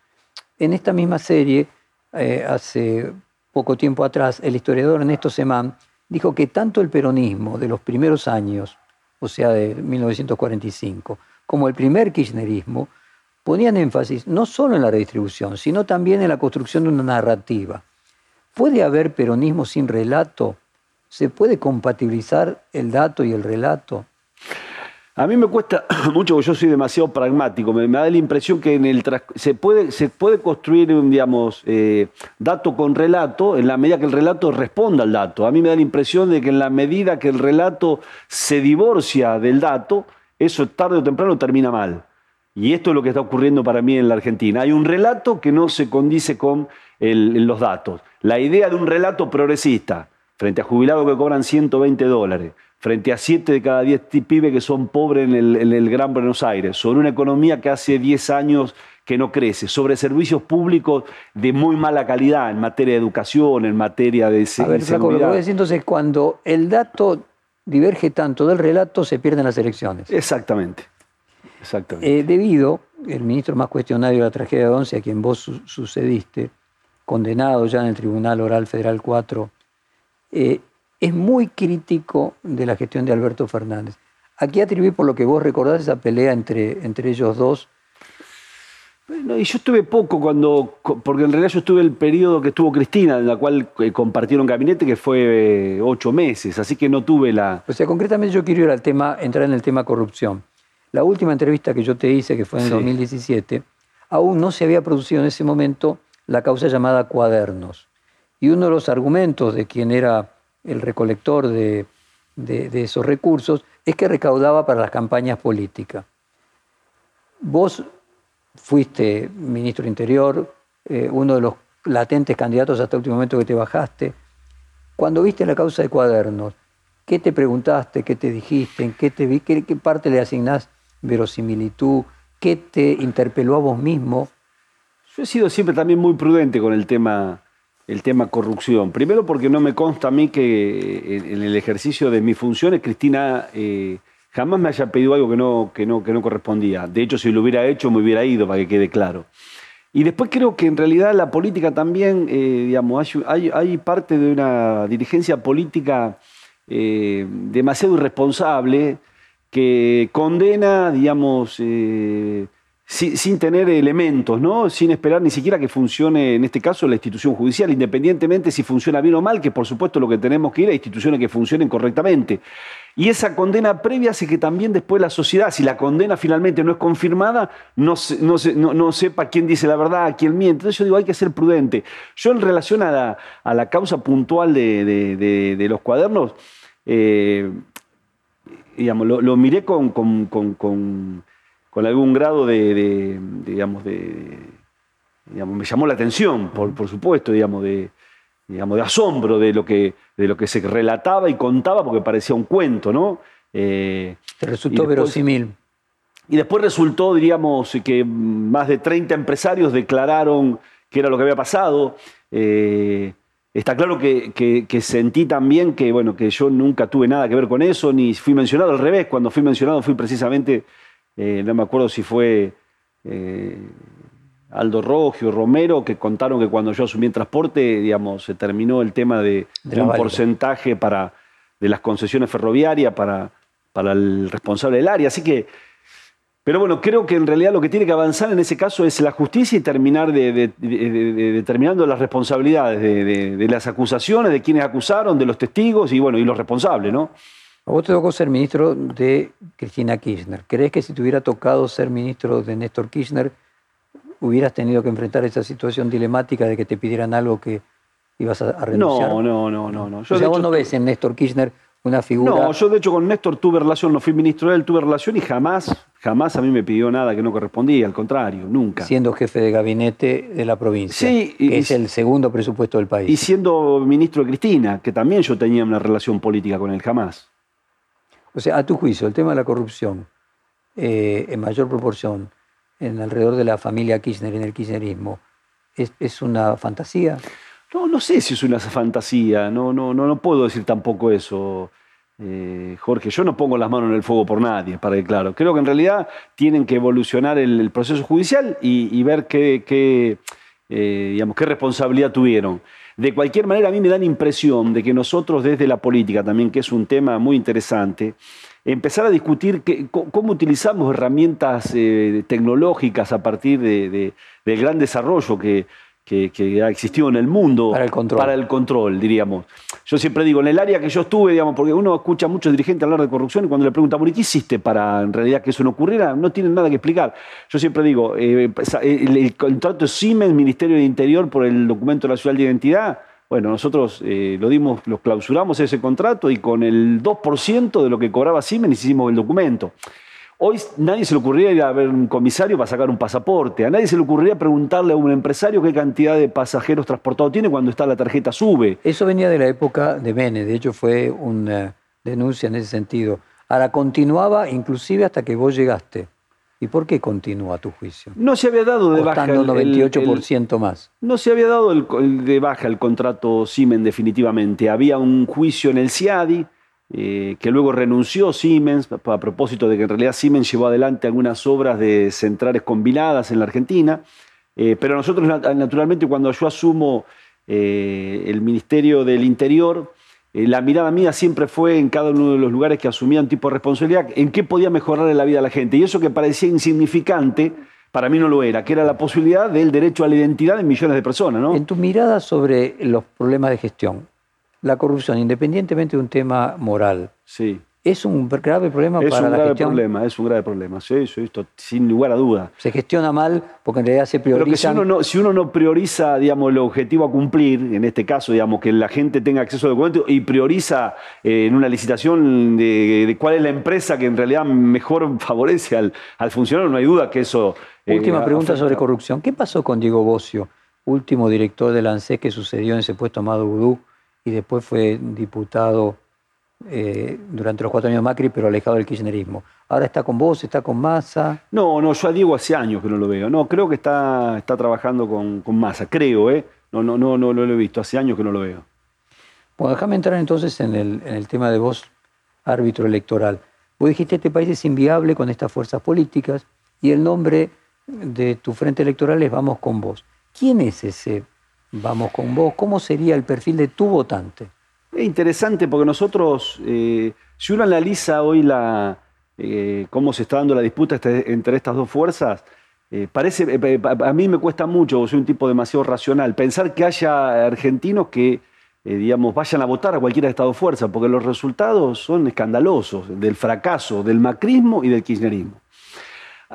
En esta misma serie, eh, hace poco tiempo atrás, el historiador Ernesto Semán dijo que tanto el peronismo de los primeros años, o sea, de 1945, como el primer kirchnerismo, ponían énfasis no solo en la redistribución, sino también en la construcción de una narrativa. ¿Puede haber peronismo sin relato? ¿Se puede compatibilizar el dato y el relato?
A mí me cuesta mucho, porque yo soy demasiado pragmático. Me, da la impresión que en el se, puede, se puede construir, digamos, eh, dato con relato en la medida que el relato responda al dato. A mí me da la impresión de que en la medida que el relato se divorcia del dato, eso tarde o temprano termina mal. Y esto es lo que está ocurriendo para mí en la Argentina. Hay un relato que no se condice con los datos. La idea de un relato progresista, frente a jubilados que cobran 120 dólares, frente a 7 de cada 10 pibes que son pobres en el, Gran Buenos Aires, sobre una economía que hace 10 años que no crece, sobre servicios públicos de muy mala calidad en materia de educación, en materia de
a ver, Flaco, lo que voy a decir entonces, cuando el dato diverge tanto del relato, se pierden las elecciones.
Exactamente.
Eh, debido, el ministro más cuestionario de la tragedia de Once, a quien vos sucediste, condenado ya en el Tribunal Oral Federal 4, eh, es muy crítico de la gestión de Alberto Fernández. aquí atribuí por lo que vos recordás esa pelea entre, entre ellos dos.
Bueno, y yo estuve poco cuando, porque en realidad yo estuve el periodo que estuvo Cristina, en la cual eh, compartieron gabinete, que fue eh, ocho meses, así que no tuve la...
O sea, concretamente yo quiero ir al tema, entrar en el tema corrupción. La última entrevista que yo te hice, que fue en el 2017, aún no se había producido en ese momento la causa llamada Cuadernos. Y uno de los argumentos de quien era el recolector de, de, esos recursos es que recaudaba para las campañas políticas. Vos fuiste ministro Interior, eh, uno de los latentes candidatos hasta el último momento que te bajaste. Cuando viste la causa de cuadernos, ¿qué te preguntaste, qué te dijiste, en qué, te, qué, qué parte le asignás verosimilitud, qué te interpeló a vos mismo?
Yo he sido siempre también muy prudente con el tema el tema corrupción. Primero porque no me consta a mí que en el ejercicio de mis funciones Cristina eh, jamás me haya pedido algo que no, que, no, que no correspondía. De hecho, si lo hubiera hecho, me hubiera ido, para que quede claro. Y después creo que en realidad la política también, eh, digamos, hay, parte de una dirigencia política eh, demasiado irresponsable que condena, digamos, sin, tener elementos, ¿no? sin esperar ni siquiera que funcione, en este caso, la institución judicial, independientemente si funciona bien o mal, que por supuesto lo que tenemos que ir a instituciones que funcionen correctamente. Y esa condena previa hace que también después la sociedad, si la condena finalmente no es confirmada, no, no, sepa quién dice la verdad, quién miente. Entonces yo digo, hay que ser prudente. Yo en relación a la, causa puntual de, los cuadernos, eh, digamos, lo, miré con con algún grado de, digamos, de, digamos, me llamó la atención, por, supuesto, digamos, de, digamos, de asombro de lo, que, de lo que se relataba y contaba, porque parecía un cuento, ¿no?
Eh, Te resultó verosímil.
Y después resultó, diríamos, que más de 30 empresarios declararon que era lo que había pasado. Eh, está claro que, que, sentí también que, bueno, que yo nunca tuve nada que ver con eso, ni fui mencionado al revés. Cuando fui mencionado fui precisamente eh, no me acuerdo si fue eh, Aldo Rogio, Romero, que contaron que cuando yo asumí el transporte, digamos, se terminó el tema de, un porcentaje para, de las concesiones ferroviarias para, para el responsable del área. Así que, pero bueno, creo que en realidad lo que tiene que avanzar en ese caso es la justicia y terminar de, determinando las responsabilidades de, las acusaciones, de quienes acusaron, de los testigos y bueno, y los responsables, ¿no?
A vos te tocó ser ministro de Cristina Kirchner. ¿Crees que si te hubiera tocado ser ministro de Néstor Kirchner, hubieras tenido que enfrentar esa situación dilemática de que te pidieran algo que ibas a, renunciar?
No, no, no, no. no.
Yo o sea, vos no ves en Néstor Kirchner una figura...
No, yo de hecho con Néstor tuve relación, no fui ministro de él, tuve relación y jamás, jamás a mí me pidió nada que no correspondía, al contrario, nunca.
Siendo jefe de gabinete de la provincia,
sí,
que es el segundo presupuesto del país.
Y siendo ministro de Cristina, que también yo tenía una relación política con él, jamás.
O sea, a tu juicio, el tema de la corrupción eh, en mayor proporción en alrededor de la familia Kirchner, en el kirchnerismo, ¿es, una fantasía?
No, no sé si es una fantasía, no, no, no, no puedo decir tampoco eso. Eh, Jorge, yo no pongo las manos en el fuego por nadie, para que claro. Creo que en realidad tienen que evolucionar el, proceso judicial y, ver qué, eh, digamos, qué responsabilidad tuvieron. De cualquier manera, a mí me da la impresión de que nosotros desde la política también, que es un tema muy interesante, empezar a discutir cómo utilizamos herramientas eh, tecnológicas a partir del gran desarrollo que, que, ha existido en el mundo
para el, control.
para el control, diríamos. Yo siempre digo, en el área que yo estuve, digamos, porque uno escucha a muchos dirigentes hablar de corrupción y cuando le preguntan, ¿y qué hiciste para en realidad que eso no ocurriera? No tienen nada que explicar. Yo siempre digo, eh, el, contrato Siemens, Ministerio de Interior, por el documento nacional de identidad, bueno, nosotros eh, lo dimos, lo clausuramos ese contrato y con el 2% de lo que cobraba Siemens hicimos el documento. Hoy nadie se le ocurriría ir a ver un comisario para sacar un pasaporte. A nadie se le ocurriría preguntarle a un empresario qué cantidad de pasajeros transportados tiene cuando está la tarjeta sube.
Eso venía de la época de Bene, de hecho fue una denuncia en ese sentido. Ahora continuaba inclusive hasta que vos llegaste. ¿Y por qué continúa tu juicio?
No se había dado de baja
el 98% más.
No se había dado el, de baja el contrato Siemens definitivamente. Había un juicio en el CIADI eh, que luego renunció Siemens a propósito de que en realidad Siemens llevó adelante algunas obras de centrales combinadas en la Argentina. Eh, pero nosotros, naturalmente, cuando yo asumo eh, el Ministerio del Interior, la mirada mía siempre fue en cada uno de los lugares que asumía un tipo de responsabilidad, en qué podía mejorar la vida de la gente. Y eso que parecía insignificante, para mí no lo era, que era la posibilidad del derecho a la identidad de millones de personas. ¿no?
En tu mirada sobre los problemas de gestión, la corrupción, independientemente de un tema moral,
sí.
¿Es un grave problema
es
para
un
la
grave
gestión?
Problema, es un grave problema, sí, sí, esto, sin lugar a duda.
Se gestiona mal porque en realidad se
Pero que si uno, no, si uno no prioriza, digamos, el objetivo a cumplir, en este caso, digamos, que la gente tenga acceso a documentos y prioriza eh, en una licitación de, de cuál es la empresa que en realidad mejor favorece al, al funcionario, no hay duda que eso... eh,
Última pregunta
afecta.
sobre corrupción. ¿Qué pasó con Diego Bocio, último director del ANSES que sucedió en ese puesto Amado Vudú y después fue diputado eh, durante los cuatro años de Macri, pero alejado del kirchnerismo? Ahora está con vos, está con Massa.
No, no, yo a Diego hace años que no lo veo. No, creo que está, está trabajando con, con masa, creo, ¿eh? No, no, no, no, no lo he visto, hace años que no lo veo.
Bueno, déjame entrar entonces en el, en el tema de vos, árbitro electoral. Vos dijiste este país es inviable con estas fuerzas políticas y el nombre de tu frente electoral es Vamos con vos. ¿Quién es ese Vamos con vos? ¿Cómo sería el perfil de tu votante?
Es interesante porque nosotros, eh, si uno analiza hoy la, eh, cómo se está dando la disputa este- entre estas dos fuerzas, eh, parece, a mí me cuesta mucho, soy un tipo demasiado racional, pensar que haya argentinos que, digamos, vayan a votar a cualquiera de estas dos fuerzas, porque los resultados son escandalosos del fracaso del macrismo y del kirchnerismo.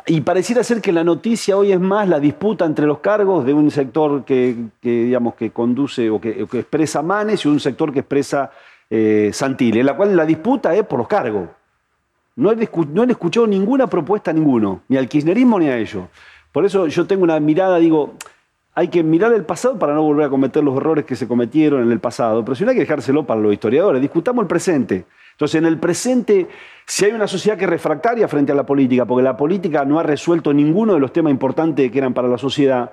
Y pareciera ser que la noticia hoy es más la disputa entre los cargos de un sector que, digamos, que conduce o que, expresa Manes y un sector que expresa eh, en la cual la disputa es por los cargos. No he, han escuchado ninguna propuesta a ninguno, ni al kirchnerismo ni a ellos. Por eso yo tengo una mirada, digo, hay que mirar el pasado para no volver a cometer los errores que se cometieron en el pasado, pero si no hay que dejárselo para los historiadores, discutamos el presente. Entonces, en el presente, si hay una sociedad que es refractaria frente a la política, porque la política no ha resuelto ninguno de los temas importantes que eran para la sociedad,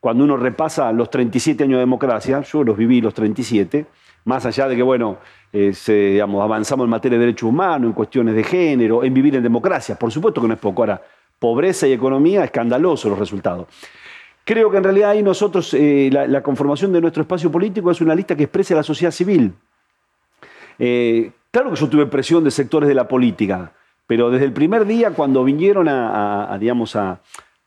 cuando uno repasa los 37 años de democracia, yo los viví los 37, más allá de que, bueno, eh, avanzamos en materia de derechos humanos, en cuestiones de género, en vivir en democracia, por supuesto que no es poco. Ahora, pobreza y economía, escandalosos los resultados. Creo que en realidad ahí nosotros, eh, la, la conformación de nuestro espacio político es una lista que exprese a la sociedad civil. Eh, claro que yo tuve presión de sectores de la política, pero desde el primer día cuando vinieron a, digamos, a,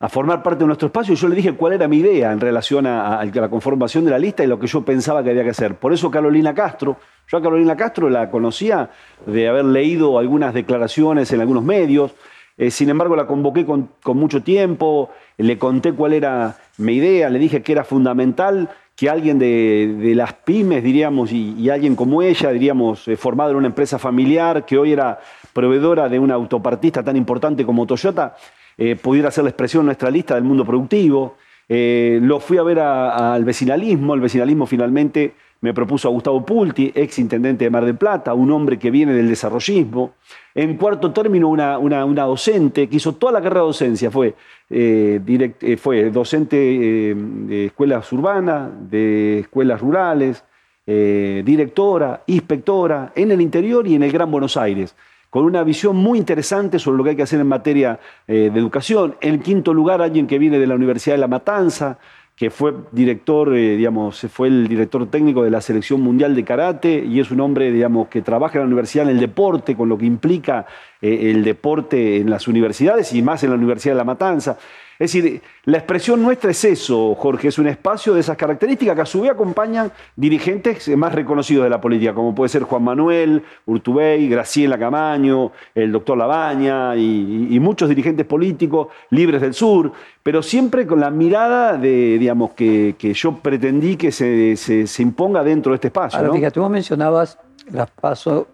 formar parte de nuestro espacio, yo le dije cuál era mi idea en relación a, la conformación de la lista y lo que yo pensaba que había que hacer. Por eso Carolina Castro, yo a Carolina Castro la conocía de haber leído algunas declaraciones en algunos medios, eh, sin embargo la convoqué con, con mucho tiempo, le conté cuál era mi idea, le dije que era fundamental que alguien de, las pymes, diríamos, y, alguien como ella, diríamos, eh, formado en una empresa familiar, que hoy era proveedora de una autopartista tan importante como Toyota, eh, pudiera ser la expresión en nuestra lista del mundo productivo. Eh, lo fui a ver al vecinalismo, el vecinalismo finalmente me propuso a Gustavo Pulti, ex intendente de Mar del Plata, un hombre que viene del desarrollismo. En cuarto término, una, docente que hizo toda la carrera de docencia, fue, eh, eh, docente eh, de escuelas urbanas, de escuelas rurales, directora, inspectora, en el interior y en el Gran Buenos Aires con una visión muy interesante sobre lo que hay que hacer en materia de educación. En quinto lugar, alguien que viene de la Universidad de La Matanza, que fue director, eh, digamos, fue el director técnico de la Selección Mundial de Karate y es un hombre, digamos, que trabaja en la universidad en el deporte, con lo que implica eh, el deporte en las universidades y más en la Universidad de La Matanza. Es decir, la expresión nuestra es eso, Jorge, es un espacio de esas características que a su vez acompañan dirigentes más reconocidos de la política, como puede ser Juan Manuel, Urtubey, Graciela Camaño, el doctor Labaña y, muchos dirigentes políticos libres del sur, pero siempre con la mirada de, digamos, que, que yo pretendí que se, se- se imponga dentro de este espacio.
Ahora,
¿no?
fíjate, vos mencionabas las pasos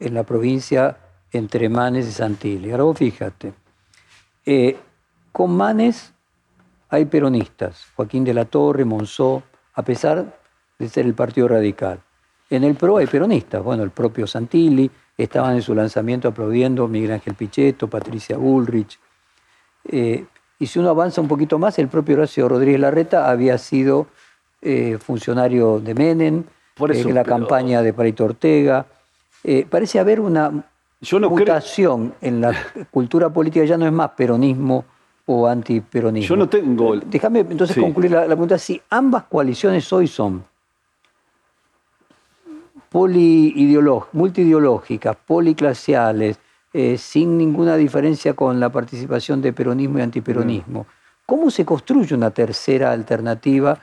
en la provincia entre Manes y Santilli. Ahora vos fíjate, eh, con Manes hay peronistas, Joaquín de la Torre, Monzó, a pesar de ser el Partido Radical. En el PRO hay peronistas, bueno, el propio Santilli, estaban en su lanzamiento aplaudiendo Miguel Ángel Pichetto, Patricia Bullrich. Eh, y si uno avanza un poquito más, el propio Horacio Rodríguez Larreta había sido eh, funcionario de Menem,
Por eso,
en la
pero-
campaña de Palito Ortega. Eh, parece haber una
Yo no creo-
mutación en la cultura política, ya no es más peronismo o antiperonismo.
Yo no tengo-
Déjame entonces
Sí.
concluir la, la pregunta. Si ambas coaliciones hoy son multiideológicas, policlasiales, eh, sin ninguna diferencia con la participación de peronismo y antiperonismo. ¿Cómo se construye una tercera alternativa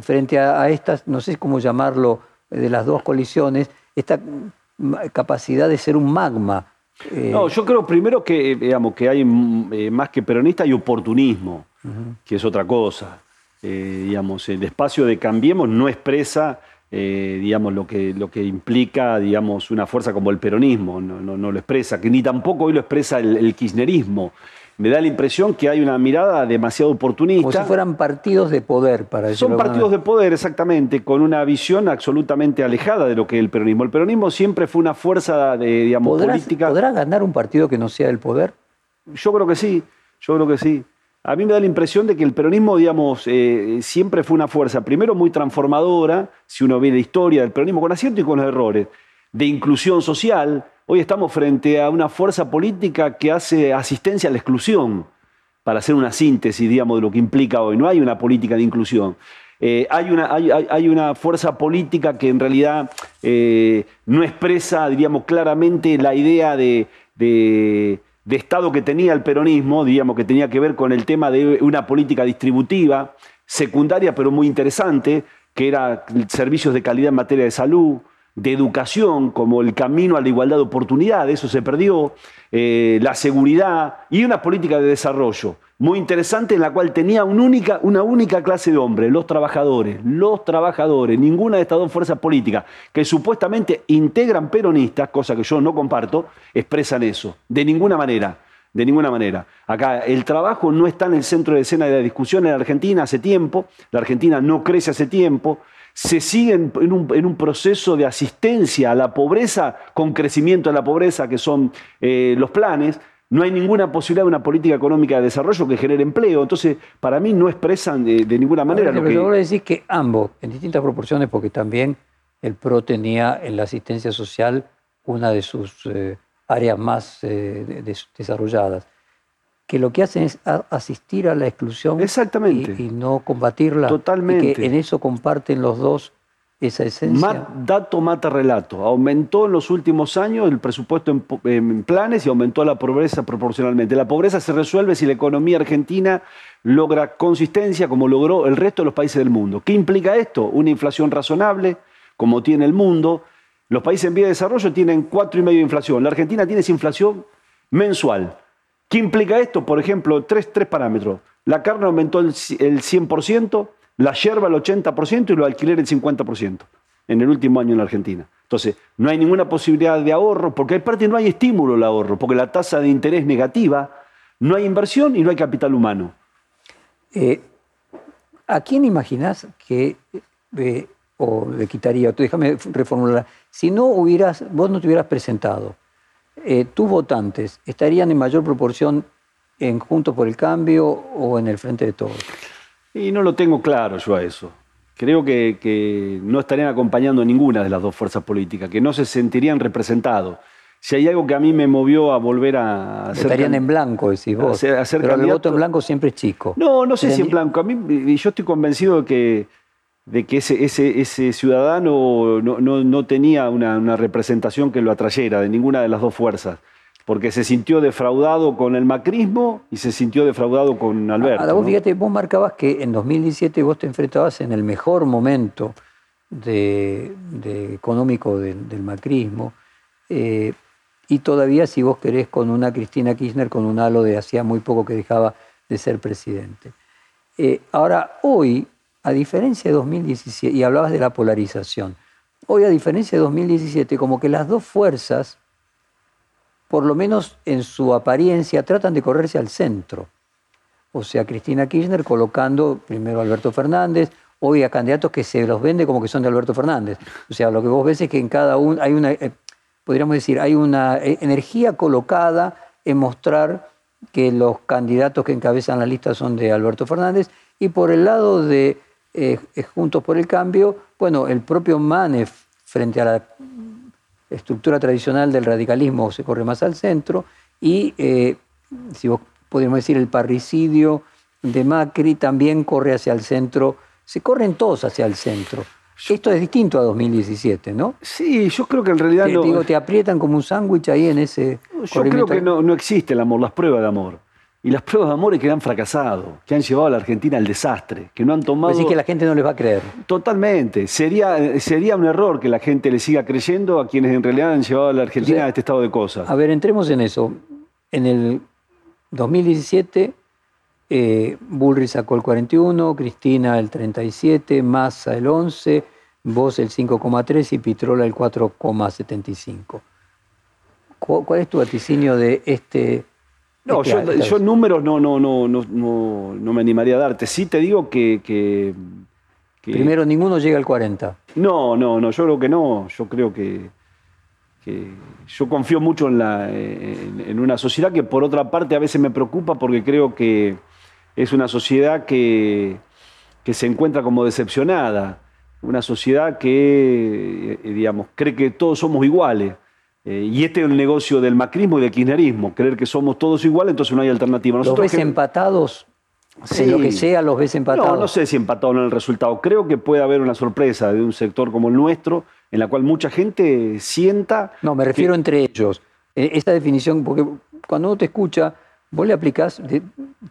frente a, estas, no sé cómo llamarlo, de las dos colisiones, esta capacidad de ser un magma?
No, yo creo primero que, digamos, que hay más que peronista y oportunismo, que es otra cosa. digamos, el espacio de Cambiemos no expresa eh, digamos, lo que, lo que implica digamos, una fuerza como el peronismo, no, lo expresa, que ni tampoco hoy lo expresa el, kirchnerismo. Me da la impresión que hay una mirada demasiado oportunista.
Como si fueran partidos de poder, para
eso. Son partidos de poder, exactamente, con una visión absolutamente alejada de lo que es el peronismo. El peronismo siempre fue una fuerza de, digamos, política.
¿Podrá ganar un partido que no sea el poder?
Yo creo que sí, yo creo que sí. A mí me da la impresión de que el peronismo, digamos, eh, siempre fue una fuerza, primero muy transformadora, si uno ve la historia del peronismo, con aciertos y con errores, de inclusión social. Hoy estamos frente a una fuerza política que hace asistencia a la exclusión, para hacer una síntesis, digamos, de lo que implica hoy. No hay una política de inclusión. Eh, hay, una, fuerza política que en realidad eh, no expresa, diríamos, claramente la idea de de Estado que tenía el peronismo, digamos que tenía que ver con el tema de una política distributiva, secundaria pero muy interesante, que era servicios de calidad en materia de salud, de educación, como el camino a la igualdad de oportunidades, eso se perdió, eh, la seguridad y una política de desarrollo muy interesante en la cual tenía una única, clase de hombres, los trabajadores, los trabajadores, ninguna de estas dos fuerzas políticas que supuestamente integran peronistas, cosa que yo no comparto, expresan eso, de ninguna manera. De ninguna manera. Acá el trabajo no está en el centro de escena de la discusión en la Argentina hace tiempo, la Argentina no crece hace tiempo, se sigue en un, proceso de asistencia a la pobreza con crecimiento de la pobreza, que son eh, los planes, no hay ninguna posibilidad de una política económica de desarrollo que genere empleo. Entonces, para mí no expresan de, ninguna manera
lo que... Pero decir que ambos, en distintas proporciones, porque también el PRO tenía en la asistencia social una de sus eh, áreas más eh, desarrolladas, que lo que hacen es asistir a la exclusión
Exactamente.
Y, no combatirla.
Totalmente.
Y que en eso comparten los dos esa esencia.
dato mata relato. Aumentó en los últimos años el presupuesto en, planes y aumentó la pobreza proporcionalmente. La pobreza se resuelve si la economía argentina logra consistencia como logró el resto de los países del mundo. ¿Qué implica esto? Una inflación razonable, como tiene el mundo. Los países en vía de desarrollo tienen cuatro y medio de inflación. La Argentina tiene esa inflación mensual. ¿Qué implica esto? Por ejemplo, tres, tres parámetros. La carne aumentó el, el 100%, la yerba el 80% y los alquileres el 50% en el último año en Argentina. Entonces, no hay ninguna posibilidad de ahorro, porque aparte no hay estímulo al ahorro, porque la tasa de interés negativa, no hay inversión y no hay capital humano.
Eh, ¿A quién imaginas que, eh, o le quitaría, déjame reformular, si no hubieras, vos no te hubieras presentado, eh, tus votantes estarían en mayor proporción en Juntos por el Cambio o en el Frente de Todos?
Y no lo tengo claro yo a eso. Creo que, no estarían acompañando a ninguna de las dos fuerzas políticas, que no se sentirían representados. Si hay algo que a mí me movió a volver a
hacer. Estarían en blanco, decís vos. Pero el voto en blanco siempre es chico.
No, no sé si en blanco. A mí, yo estoy convencido de que, de que ese, ese, ese ciudadano no, no, tenía una, una, representación que lo atrayera de ninguna de las dos fuerzas porque se sintió defraudado con el macrismo y se sintió defraudado con Alberto.
Ahora, vos fíjate, vos marcabas que en 2017 vos te enfrentabas en el mejor momento de, económico del, macrismo, eh, y todavía, si vos querés, con una Cristina Kirchner con un halo de hacía muy poco que dejaba de ser presidente. Eh, ahora, hoy, a diferencia de 2017, y hablabas de la polarización, hoy, a diferencia de 2017, como que las dos fuerzas por lo menos en su apariencia, tratan de correrse al centro. O sea, Cristina Kirchner colocando primero a Alberto Fernández, hoy a candidatos que se los vende como que son de Alberto Fernández. O sea, lo que vos ves es que en cada uno hay una, eh, podríamos decir, hay una eh, energía colocada en mostrar que los candidatos que encabezan la lista son de Alberto Fernández. Y por el lado de eh, Juntos por el Cambio, bueno, el propio Manef frente a la estructura tradicional del radicalismo se corre más al centro y, eh, si vos podemos decir, el parricidio de Macri también corre hacia el centro, se corren todos hacia el centro. Esto es distinto a 2017, ¿no?
Sí, yo creo que en realidad
te,
no.
Digo, te aprietan como un sándwich ahí en ese.
Yo creo que no, no existe el amor, las pruebas de amor. Y las pruebas de amor es que han fracasado, que han llevado a la Argentina al desastre, que no han tomado.
Así que la gente no les va a creer.
Totalmente. Sería, sería un error que la gente le siga creyendo a quienes en realidad han llevado a la Argentina o sea, a este estado de cosas.
A ver, entremos en eso. En el 2017, eh, Bullrich sacó el 41, Cristina el 37, Massa el 11, vos el 5,3 y Pitrola el 4,75. ¿Cuál es tu vaticinio de este.?
No, yo, yo, números no, no, no, no, no, no me animaría a darte. Sí te digo que, que, que,
Primero, ninguno llega al 40.
No, no, no, yo creo que no. Yo creo que, que yo confío mucho en, la, en, en, una sociedad que por otra parte a veces me preocupa porque creo que es una sociedad que, que se encuentra como decepcionada. Una sociedad que, digamos, cree que todos somos iguales. Eh, y este es el negocio del macrismo y del kirchnerismo, creer que somos todos iguales, entonces no hay alternativa.
Nosotros ¿Los ves que... empatados? Sí. En lo que sea, los ves empatados.
No, no sé si empatados en el resultado. Creo que puede haber una sorpresa de un sector como el nuestro, en la cual mucha gente sienta.
No, me refiero que... entre ellos. Eh, Esta definición, porque cuando uno te escucha, vos le aplicás,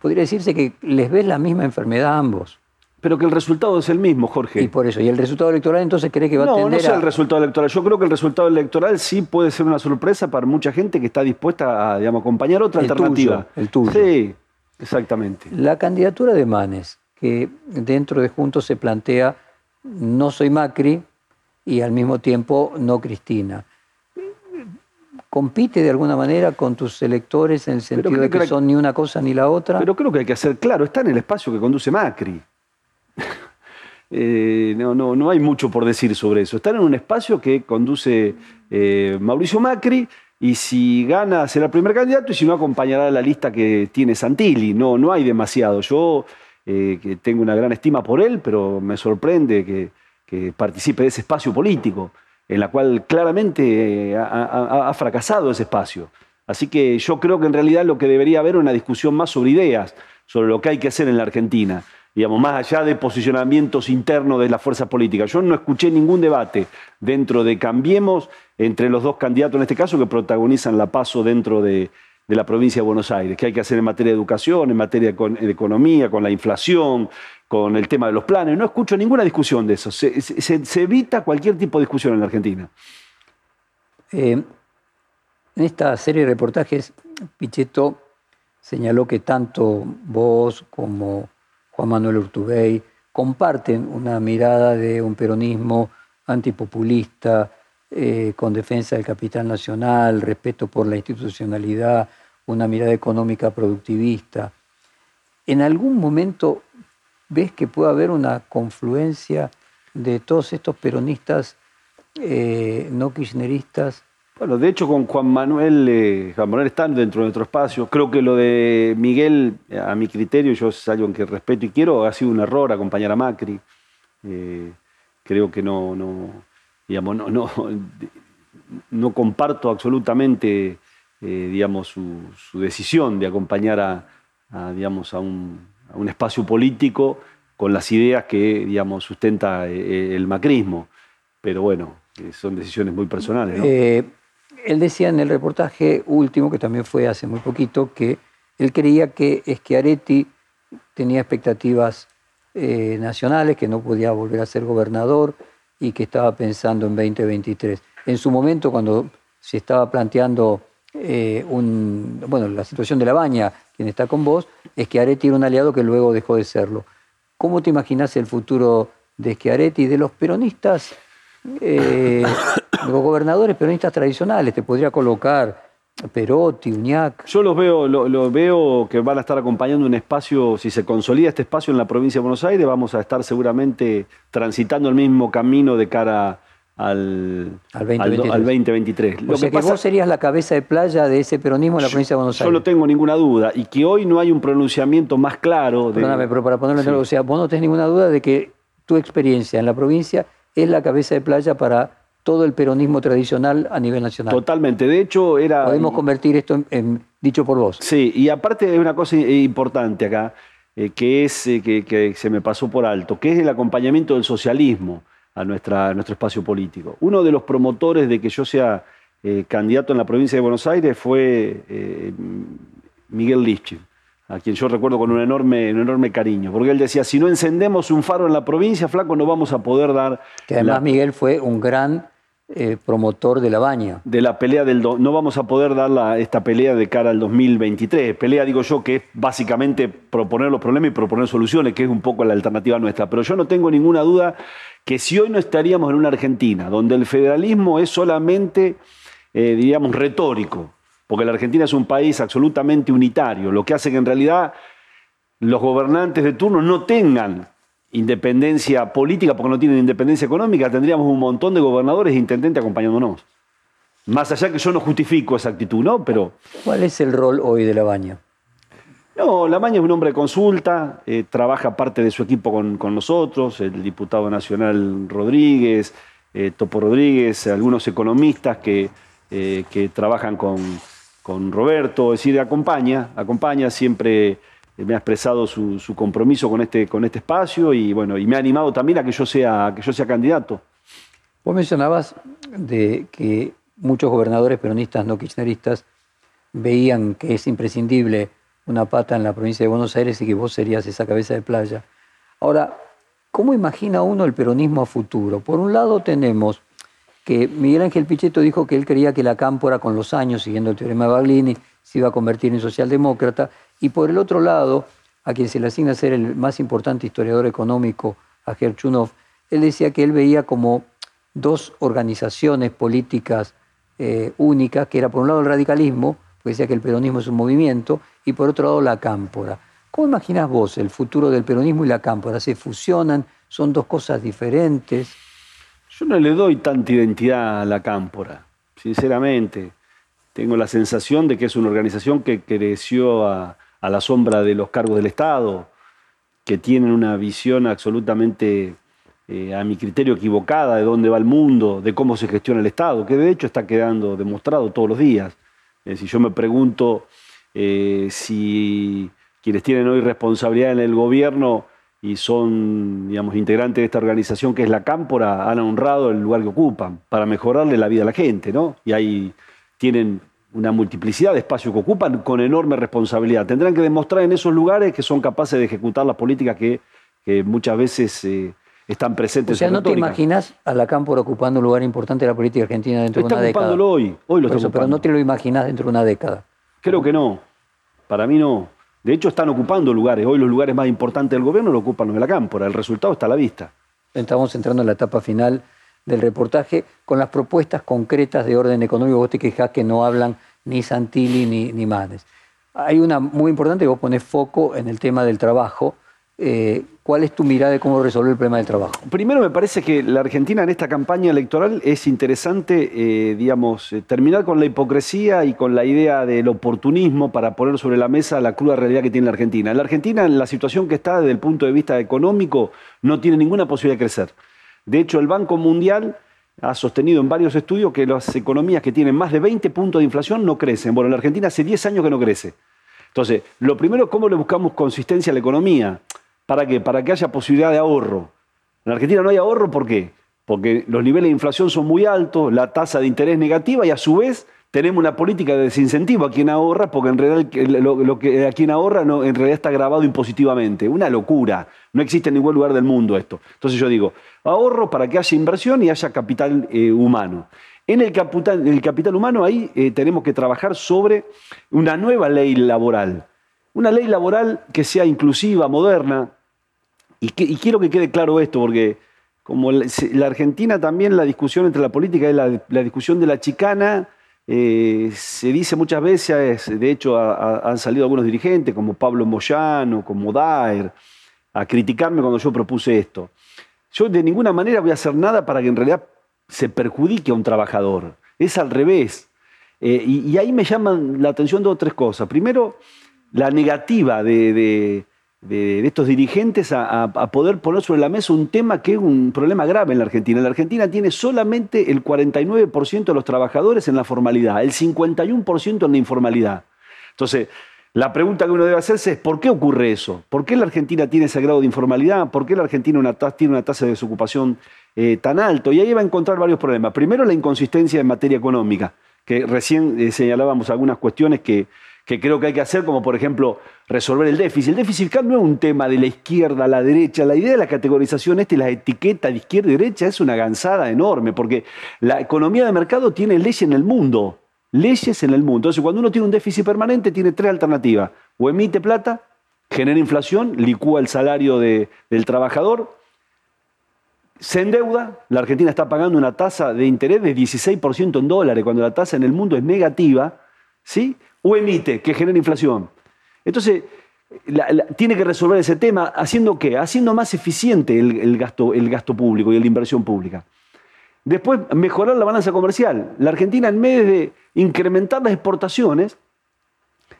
podría decirse que les ves la misma enfermedad a ambos.
Pero que el resultado es el mismo, Jorge.
Y por eso, ¿y el resultado electoral entonces cree que va
no,
a tender
No, no sé
a...
el resultado electoral. Yo creo que el resultado electoral sí puede ser una sorpresa para mucha gente que está dispuesta a, digamos, acompañar otra
el
alternativa.
Tuyo, el tuyo.
Sí, exactamente.
La candidatura de Manes, que dentro de Juntos se plantea no soy Macri y al mismo tiempo no Cristina. ¿Compite de alguna manera con tus electores en el sentido de que, que son ni una cosa ni la otra?
Pero creo que hay que hacer claro, está en el espacio que conduce Macri. Eh, no, no, no hay mucho por decir sobre eso. Están en un espacio que conduce eh, Mauricio Macri y si gana será el primer candidato y si no acompañará la lista que tiene Santilli. No, no hay demasiado. Yo eh, que tengo una gran estima por él, pero me sorprende que, participe de ese espacio político, en la cual claramente ha, ha fracasado ese espacio. Así que yo creo que en realidad lo que debería haber es una discusión más sobre ideas, sobre lo que hay que hacer en la Argentina digamos, más allá de posicionamientos internos de la fuerza política. Yo no escuché ningún debate dentro de Cambiemos entre los dos candidatos, en este caso, que protagonizan la paso dentro de, de la provincia de Buenos Aires, que hay que hacer en materia de educación, en materia de economía, con la inflación, con el tema de los planes. No escucho ninguna discusión de eso. Se evita cualquier tipo de discusión en la Argentina.
Eh, en esta serie de reportajes, Pichetto señaló que tanto vos como Juan Manuel Urtubey, comparten una mirada de un peronismo antipopulista, eh, con defensa del capital nacional, respeto por la institucionalidad, una mirada económica productivista. ¿En algún momento ves que puede haber una confluencia de todos estos peronistas eh, no kirchneristas
bueno, de hecho con Juan Manuel, eh, Juan Manuel está dentro de nuestro espacio. Creo que lo de Miguel, a mi criterio, yo es algo que respeto y quiero, ha sido un error acompañar a Macri. Eh, creo que no, no, digamos, no, comparto absolutamente, eh, digamos, su, decisión de acompañar a, digamos, un, a un, espacio político con las ideas que, digamos, sustenta el macrismo. Pero bueno, son decisiones muy personales. ¿no?
Él decía en el reportaje último, que también fue hace muy poquito, que él creía que Schiaretti tenía expectativas eh, nacionales, que no podía volver a ser gobernador y que estaba pensando en 2023. En su momento, cuando se estaba planteando eh, bueno, la situación de la baña, quien está con vos, Schiaretti era un aliado que luego dejó de serlo. ¿Cómo te imaginas el futuro de Schiaretti y de los peronistas? Eh, los gobernadores peronistas tradicionales, te podría colocar Perotti, Uñac.
Yo los veo, lo, lo, veo que van a estar acompañando un espacio, si se consolida este espacio en la provincia de Buenos Aires, vamos a estar seguramente transitando el mismo camino de cara al,
al 2023.
Al, al 2023.
O lo sea que, que pasa, vos serías la cabeza de playa de ese peronismo en la provincia de Buenos Aires.
Yo no tengo ninguna duda, y que hoy no hay un pronunciamiento más claro. De...
Perdóname, pero para ponerlo en sí. o sea, vos no tenés ninguna duda de que tu experiencia en la provincia es la cabeza de playa para todo el peronismo tradicional a nivel nacional.
Totalmente. De hecho, era.
Podemos convertir esto en, en dicho por vos.
Sí, y aparte hay una cosa importante acá, eh, que es eh, que, que, se me pasó por alto, que es el acompañamiento del socialismo a, nuestra, nuestro espacio político. Uno de los promotores de que yo sea eh, candidato en la provincia de Buenos Aires fue Miguel Lifchitz, a quien yo recuerdo con un enorme, un enorme cariño, porque él decía, si no encendemos un faro en la provincia, flaco, no vamos a poder dar...
Que además Miguel fue un gran eh, promotor de la baña.
De la pelea del... no vamos a poder dar esta pelea de cara al 2023. Pelea, digo yo, que es básicamente proponer los problemas y proponer soluciones, que es un poco la alternativa nuestra. Pero yo no tengo ninguna duda que si hoy no estaríamos en una Argentina donde el federalismo es solamente, eh, diríamos, retórico, porque la Argentina es un país absolutamente unitario, lo que hace que en realidad los gobernantes de turno no tengan independencia política porque no tienen independencia económica, tendríamos un montón de gobernadores e intendentes acompañándonos. Más allá que yo no justifico esa actitud, ¿no? Pero...
¿Cuál es el rol hoy de la Baña?
No, la Baña es un hombre de consulta, eh, trabaja parte de su equipo con, nosotros, el diputado nacional Rodríguez, eh, Topo Rodríguez, algunos economistas que, eh, que trabajan con, con Roberto, es decir, acompaña, acompaña, siempre eh, me ha expresado su, compromiso con este, con este espacio y, bueno, y me ha animado también a que yo sea, que yo sea candidato.
Vos mencionabas de que muchos gobernadores peronistas no kirchneristas veían que es imprescindible una pata en la provincia de Buenos Aires y que vos serías esa cabeza de playa. Ahora, ¿cómo imagina uno el peronismo a futuro? Por un lado tenemos que Miguel Ángel Pichetto dijo que él creía que la cámpora con los años, siguiendo el teorema de Baglini, se iba a convertir en socialdemócrata, y por el otro lado, a quien se le asigna ser el más importante historiador económico, a Gerchunov, él decía que él veía como dos organizaciones políticas eh, únicas, que era por un lado el radicalismo, porque decía que el peronismo es un movimiento, y por otro lado la cámpora. ¿Cómo imaginas vos el futuro del peronismo y la cámpora? ¿Se fusionan? ¿Son dos cosas diferentes?
Yo no le doy tanta identidad a la Cámpora, sinceramente. Tengo la sensación de que es una organización que creció a, la sombra de los cargos del Estado, que tienen una visión absolutamente, eh, a mi criterio, equivocada de dónde va el mundo, de cómo se gestiona el Estado, que de hecho está quedando demostrado todos los días. Si yo me pregunto eh, si quienes tienen hoy responsabilidad en el gobierno y son, digamos, integrantes de esta organización que es la Cámpora, han honrado el lugar que ocupan para mejorarle la vida a la gente, ¿no? Y ahí tienen una multiplicidad de espacios que ocupan con enorme responsabilidad. Tendrán que demostrar en esos lugares que son capaces de ejecutar las políticas que, muchas veces eh, están presentes.
O sea, ¿no te imaginas a la Cámpora ocupando un lugar importante de la política argentina dentro de una década?
Está ocupándolo hoy, hoy lo
está Pero no te lo imaginas dentro de una década.
Creo que no, para mí no. De hecho, están ocupando lugares. Hoy los lugares más importantes del gobierno lo ocupan los de la cámpora. El resultado está a la vista.
Estamos entrando en la etapa final del reportaje con las propuestas concretas de orden económico. Vos te quejás que no hablan ni Santilli ni, ni Manes. Hay una muy importante, vos pones foco en el tema del trabajo. Eh, ¿Cuál es tu mirada de cómo resolver el problema del trabajo?
Primero me parece que la Argentina en esta campaña electoral es interesante, eh, digamos, eh, terminar con la hipocresía y con la idea del oportunismo para poner sobre la mesa la cruda realidad que tiene la Argentina. La Argentina, en la situación que está desde el punto de vista económico, no tiene ninguna posibilidad de crecer. De hecho, el Banco Mundial ha sostenido en varios estudios que las economías que tienen más de 20 puntos de inflación no crecen. Bueno, la Argentina hace 10 años que no crece. Entonces, lo primero, ¿cómo le buscamos consistencia a la economía? ¿Para qué? Para que haya posibilidad de ahorro. En Argentina no hay ahorro, ¿por qué? Porque los niveles de inflación son muy altos, la tasa de interés negativa y a su vez tenemos una política de desincentivo a quien ahorra, porque en realidad lo, que a quien ahorra no, en realidad está grabado impositivamente. Una locura. No existe en ningún lugar del mundo esto. Entonces yo digo, ahorro para que haya inversión y haya capital eh, humano. En el capital, el capital humano ahí eh, tenemos que trabajar sobre una nueva ley laboral. Una ley laboral que sea inclusiva, moderna, y, quiero que quede claro esto, porque como la, Argentina también la discusión entre la política y la, discusión de la chicana, eh, se dice muchas veces, de hecho han salido algunos dirigentes como Pablo Moyano, como Daer, a criticarme cuando yo propuse esto. Yo de ninguna manera voy a hacer nada para que en realidad se perjudique a un trabajador. Es al revés. Eh, y, ahí me llaman la atención dos o tres cosas. Primero, la negativa de, de, estos dirigentes a, poder poner sobre la mesa un tema que es un problema grave en la Argentina. La Argentina tiene solamente el 49% de los trabajadores en la formalidad, el 51% en la informalidad. Entonces, la pregunta que uno debe hacerse es ¿por qué ocurre eso? ¿Por qué la Argentina tiene ese grado de informalidad? ¿Por qué la Argentina tiene una tasa de desocupación eh, tan alto. Y ahí va a encontrar varios problemas. Primero, la inconsistencia en materia económica, que recién eh, señalábamos algunas cuestiones que, que creo que hay que hacer, como por ejemplo resolver el déficit. El déficit fiscal no es un tema de la izquierda la derecha. La idea de la categorización esta y la etiqueta de izquierda y derecha es una gansada enorme, porque la economía de mercado tiene leyes en el mundo. Leyes en el mundo. Entonces, cuando uno tiene un déficit permanente, tiene tres alternativas. O emite plata, genera inflación, licúa el salario del trabajador, se endeuda, la Argentina está pagando una tasa de interés de 16% en dólares, cuando la tasa en el mundo es negativa, ¿sí? O emite, que genera inflación. Entonces, tiene que resolver ese tema haciendo qué? Haciendo más eficiente el, gasto, el gasto público y la inversión pública. Después, mejorar la balanza comercial. La Argentina, en vez de incrementar las exportaciones,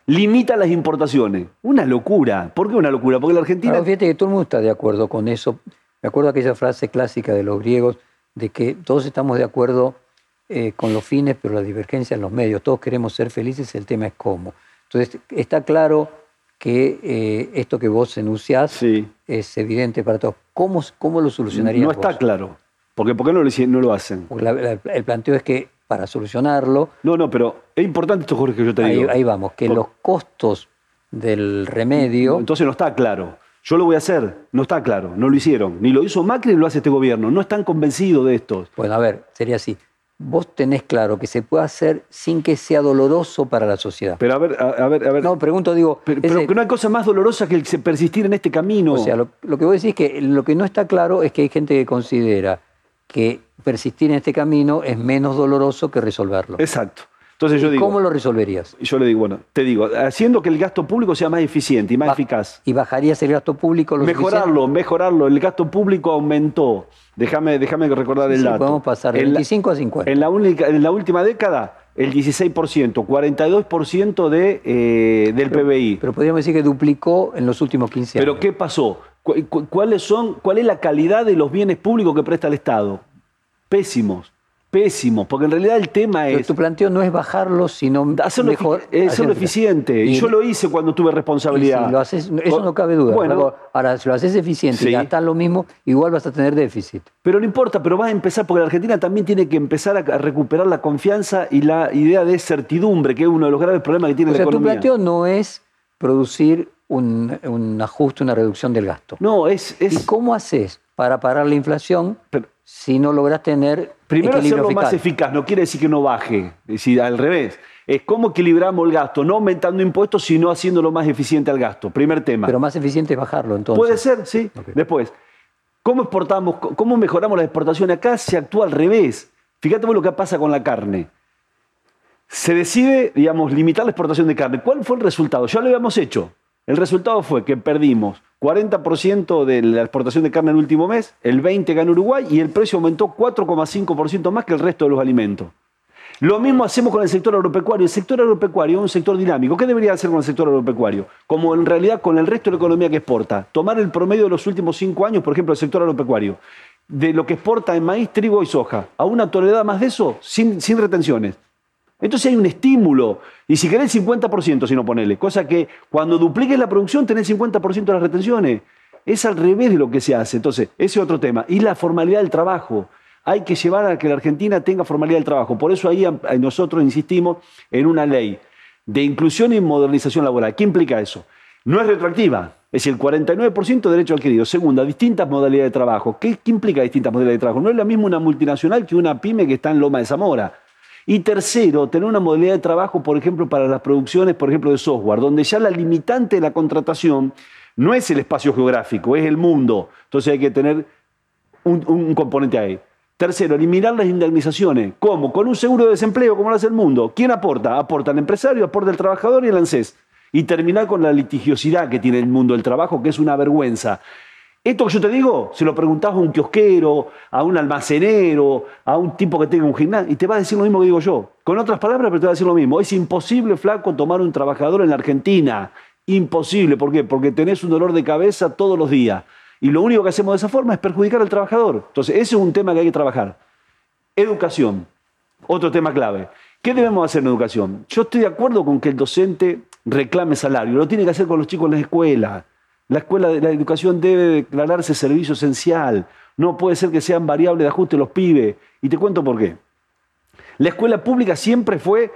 limita las importaciones. Una locura. ¿Por qué una locura? Porque la Argentina...
fíjate que todo el mundo está de acuerdo con eso. Me acuerdo aquella frase clásica de los griegos de que todos estamos de acuerdo eh, con los fines, pero la divergencia en los medios. Todos queremos ser felices, el tema es cómo. Entonces, está claro que eh, esto que vos enunciás es evidente para todos. ¿Cómo, cómo lo solucionarías
No está claro. Porque, ¿Por qué no lo, no lo hacen?
el planteo es que para solucionarlo...
No, no, pero es importante esto, Jorge, que yo te digo.
Ahí vamos, que los costos del remedio...
Entonces no está claro. Yo lo voy a hacer, no está claro, no lo hicieron. Ni lo hizo Macri ni lo hace este gobierno. No están convencidos de esto.
Bueno, a ver, sería así vos tenés claro que se puede hacer sin que sea doloroso para la sociedad.
Pero a ver, a, ver, a ver.
No, pregunto, digo.
Pero, que no hay cosa más dolorosa que el persistir en este camino.
O sea, lo, que vos decís es que lo que no está claro es que hay gente que considera que persistir en este camino es menos doloroso que resolverlo.
Exacto. Entonces yo digo,
¿Cómo lo resolverías?
Yo le digo, bueno, te digo, haciendo que el gasto público sea más eficiente y más eficaz.
¿Y bajarías el gasto público lo
Mejorarlo, mejorarlo. El gasto público aumentó. Déjame, déjame recordar el dato.
Podemos pasar de 25 a 50.
En la, única, en la última década, el 16%, 42% de, eh, del PBI.
Pero podríamos decir que duplicó en los últimos 15
años. ¿Pero qué pasó? ¿Cuáles son, ¿Cuál es la calidad de los bienes públicos que presta el Estado? Pésimos pésimo, porque en realidad el tema es...
tu planteo no es bajarlo, sino
hacerlo, mejor, hacerlo eficiente. Y, yo lo hice cuando tuve responsabilidad.
lo haces, eso no cabe duda. Bueno, ahora, si lo haces eficiente y gastas lo mismo, igual vas a tener déficit.
Pero no importa, pero vas a empezar, porque la Argentina también tiene que empezar a recuperar la confianza y la idea de certidumbre, que es uno de los graves problemas que tiene
o
sea,
Tu planteo no es producir un, ajuste, una reducción del gasto.
No, es...
¿Y cómo haces para parar la inflación si no logras tener
Primero hacerlo más eficaz, no quiere decir que no baje, es decir, al revés. Es cómo equilibramos el gasto, no aumentando impuestos, sino haciéndolo más eficiente al gasto. Primer tema.
Pero más eficiente es bajarlo, entonces.
Puede ser, sí. Después, ¿cómo exportamos, cómo mejoramos la exportación acá? Se actúa al revés. Fíjate vos lo que pasa con la carne. Se decide, digamos, limitar la exportación de carne. ¿Cuál fue el resultado? Ya lo habíamos hecho. El resultado fue que perdimos 40% de la exportación de carne en el último mes, el 20% ganó Uruguay y el precio aumentó 4,5% más que el resto de los alimentos. Lo mismo hacemos con el sector agropecuario. El sector agropecuario es un sector dinámico. ¿Qué debería hacer con el sector agropecuario? Como en realidad con el resto de la economía que exporta. Tomar el promedio de los últimos cinco años, por ejemplo, el sector agropecuario, de lo que exporta en maíz, trigo y soja, a una tonelada más de eso, sin, sin retenciones. Entonces hay un estímulo. Y si querés 50%, si no ponele. Cosa que cuando dupliques la producción tenés 50% de las retenciones. Es al revés de lo que se hace. Entonces, ese es otro tema. Y la formalidad del trabajo. Hay que llevar a que la Argentina tenga formalidad del trabajo. Por eso ahí nosotros insistimos en una ley de inclusión y modernización laboral. ¿Qué implica eso? No es retroactiva. Es el 49% de derecho adquirido. Segunda, distintas modalidades de trabajo. ¿Qué, ¿Qué implica distintas modalidades de trabajo? No es lo mismo una multinacional que una pyme que está en Loma de Zamora. Y tercero, tener una modalidad de trabajo, por ejemplo, para las producciones, por ejemplo, de software, donde ya la limitante de la contratación no es el espacio geográfico, es el mundo. Entonces hay que tener un, componente ahí. Tercero, eliminar las indemnizaciones. ¿Cómo? Con un seguro de desempleo, como lo hace el mundo. ¿Quién aporta? Aporta el empresario, aporta el trabajador y el ANSES. Y terminar con la litigiosidad que tiene el mundo del trabajo, que es una vergüenza. Esto que yo te digo, se lo preguntás a un kiosquero, a un almacenero, a un tipo que tenga un gimnasio, y te va a decir lo mismo que digo yo. Con otras palabras, pero te va a decir lo mismo. Es imposible, flaco, tomar un trabajador en la Argentina. Imposible. ¿Por qué? Porque tenés un dolor de cabeza todos los días. Y lo único que hacemos de esa forma es perjudicar al trabajador. Entonces, ese es un tema que hay que trabajar. Educación. Otro tema clave. ¿Qué debemos hacer en educación? Yo estoy de acuerdo con que el docente reclame salario. Lo tiene que hacer con los chicos en la escuela. La escuela de la educación debe declararse servicio esencial. No puede ser que sean variables de ajuste los pibes. Y te cuento por qué. La escuela pública siempre fue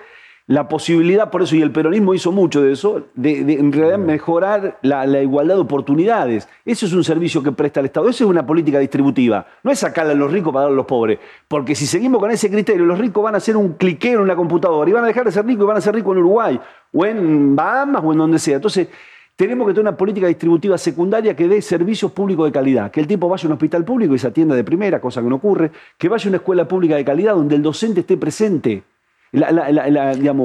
la posibilidad, por eso, y el peronismo hizo mucho de eso, de, en realidad mejorar la, igualdad de oportunidades. Eso es un servicio que presta el Estado, eso es una política distributiva. No es sacarle a los ricos para darle a los pobres, porque si seguimos con ese criterio, los ricos van a hacer un cliqueo en una computadora y van a dejar de ser ricos y van a ser ricos en Uruguay, o en Bahamas, o en donde sea. Entonces, tenemos que tener una política distributiva secundaria que dé servicios públicos de calidad, que el tipo vaya a un hospital público y se atienda de primera, cosa que no ocurre, que vaya a una escuela pública de calidad donde el docente esté presente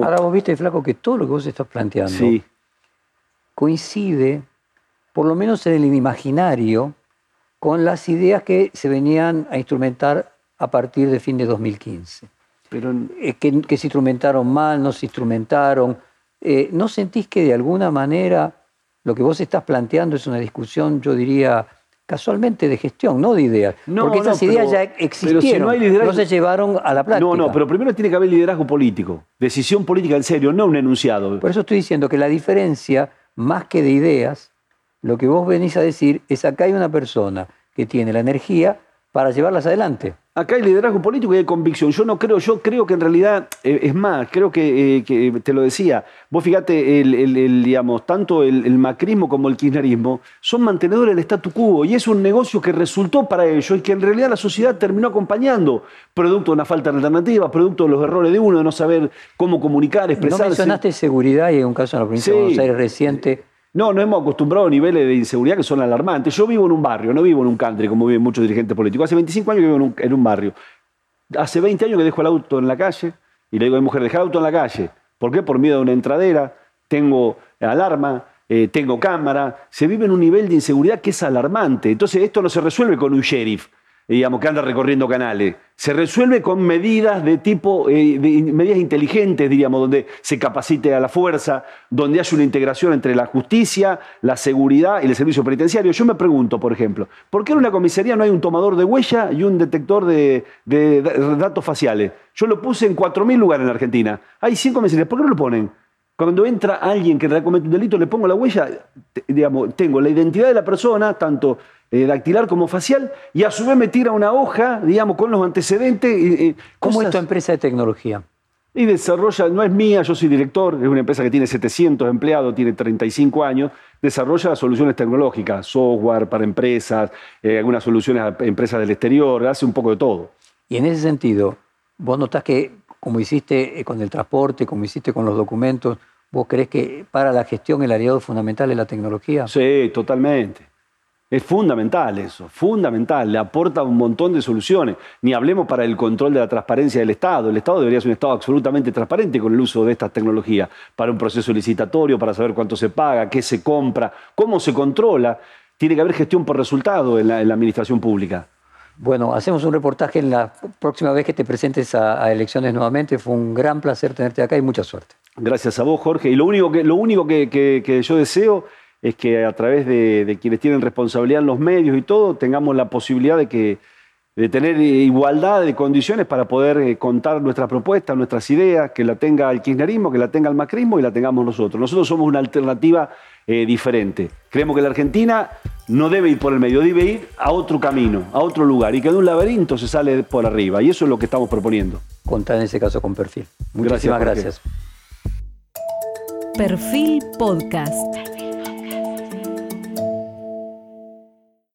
Ahora vos viste, Flaco, que todo lo que vos estás planteando coincide, por lo menos en el imaginario, con las ideas que se venían a instrumentar a partir de fin de 2015. Pero, eh, que, se instrumentaron mal, no se instrumentaron. Eh, ¿No sentís que de alguna manera lo que vos estás planteando es una discusión, yo diría, casualmente de gestión, no de ideas. porque esas ideas ya existieron, no, se llevaron a la práctica.
No, no, pero primero tiene que haber liderazgo político, decisión política en serio, no un enunciado.
Por eso estoy diciendo que la diferencia, más que de ideas, lo que vos venís a decir es acá hay una persona que tiene la energía para llevarlas adelante.
Acá hay liderazgo político y hay convicción. Yo no creo, yo creo que en realidad, eh, es más, creo que, eh, te lo decía, vos fíjate, el, digamos, tanto el, macrismo como el kirchnerismo son mantenedores del statu quo y es un negocio que resultó para ellos y que en realidad la sociedad terminó acompañando, producto de una falta de alternativa, producto de los errores de uno, de no saber cómo comunicar, expresarse.
No mencionaste seguridad y hay un caso en la provincia de Buenos Aires reciente
no, no hemos acostumbrado a niveles de inseguridad que son alarmantes. Yo vivo en un barrio, no vivo en un country como viven muchos dirigentes políticos. Hace 25 años que vivo en un, barrio. Hace 20 años que dejo el auto en la calle y le digo a mi mujer, deja el auto en la calle. ¿Por qué? Por miedo a una entradera, tengo alarma, eh, tengo cámara. Se vive en un nivel de inseguridad que es alarmante. Entonces esto no se resuelve con un sheriff digamos, que anda recorriendo canales. Se resuelve con medidas de tipo, eh, medidas inteligentes, diríamos, donde se capacite a la fuerza, donde haya una integración entre la justicia, la seguridad y el servicio penitenciario. Yo me pregunto, por ejemplo, ¿por qué en una comisaría no hay un tomador de huella y un detector de, datos faciales? Yo lo puse en 4.000 lugares en Argentina. Hay 100 comisarías, ¿por qué no lo ponen? Cuando entra alguien que comete un delito, le pongo la huella, digamos, tengo la identidad de la persona, tanto eh, dactilar como facial, y a su vez me tira una hoja, digamos, con los antecedentes.
¿Cómo es tu empresa de tecnología?
Y desarrolla, no es mía, yo soy director, es una empresa que tiene 700 empleados, tiene 35 años, desarrolla soluciones tecnológicas, software para empresas, eh, algunas soluciones a empresas del exterior, hace un poco de todo.
Y en ese sentido, vos notás que, como hiciste eh, con el transporte, como hiciste con los documentos, ¿vos crees que para la gestión el aliado fundamental es la tecnología?
Sí, totalmente. Es fundamental eso, fundamental, le aporta un montón de soluciones. Ni hablemos para el control de la transparencia del Estado. El Estado debería ser un Estado absolutamente transparente con el uso de estas tecnologías, para un proceso licitatorio, para saber cuánto se paga, qué se compra, cómo se controla. Tiene que haber gestión por resultado en la, administración pública.
Bueno, hacemos un reportaje en la próxima vez que te presentes a, elecciones nuevamente. Fue un gran placer tenerte acá y mucha suerte.
Gracias a vos, Jorge. Y lo único que, lo único que yo deseo es que a través de, quienes tienen responsabilidad en los medios y todo, tengamos la posibilidad de, que, de tener igualdad de condiciones para poder eh, contar nuestras propuestas, nuestras ideas, que la tenga el kirchnerismo, que la tenga el macrismo y la tengamos nosotros. Nosotros somos una alternativa eh, diferente. Creemos que la Argentina no debe ir por el medio, debe ir a otro camino, a otro lugar, y que de un laberinto se sale por arriba. Y eso es lo que estamos proponiendo.
Contar en ese caso con Perfil. Muchísimas gracias.
gracias. Perfil Podcast.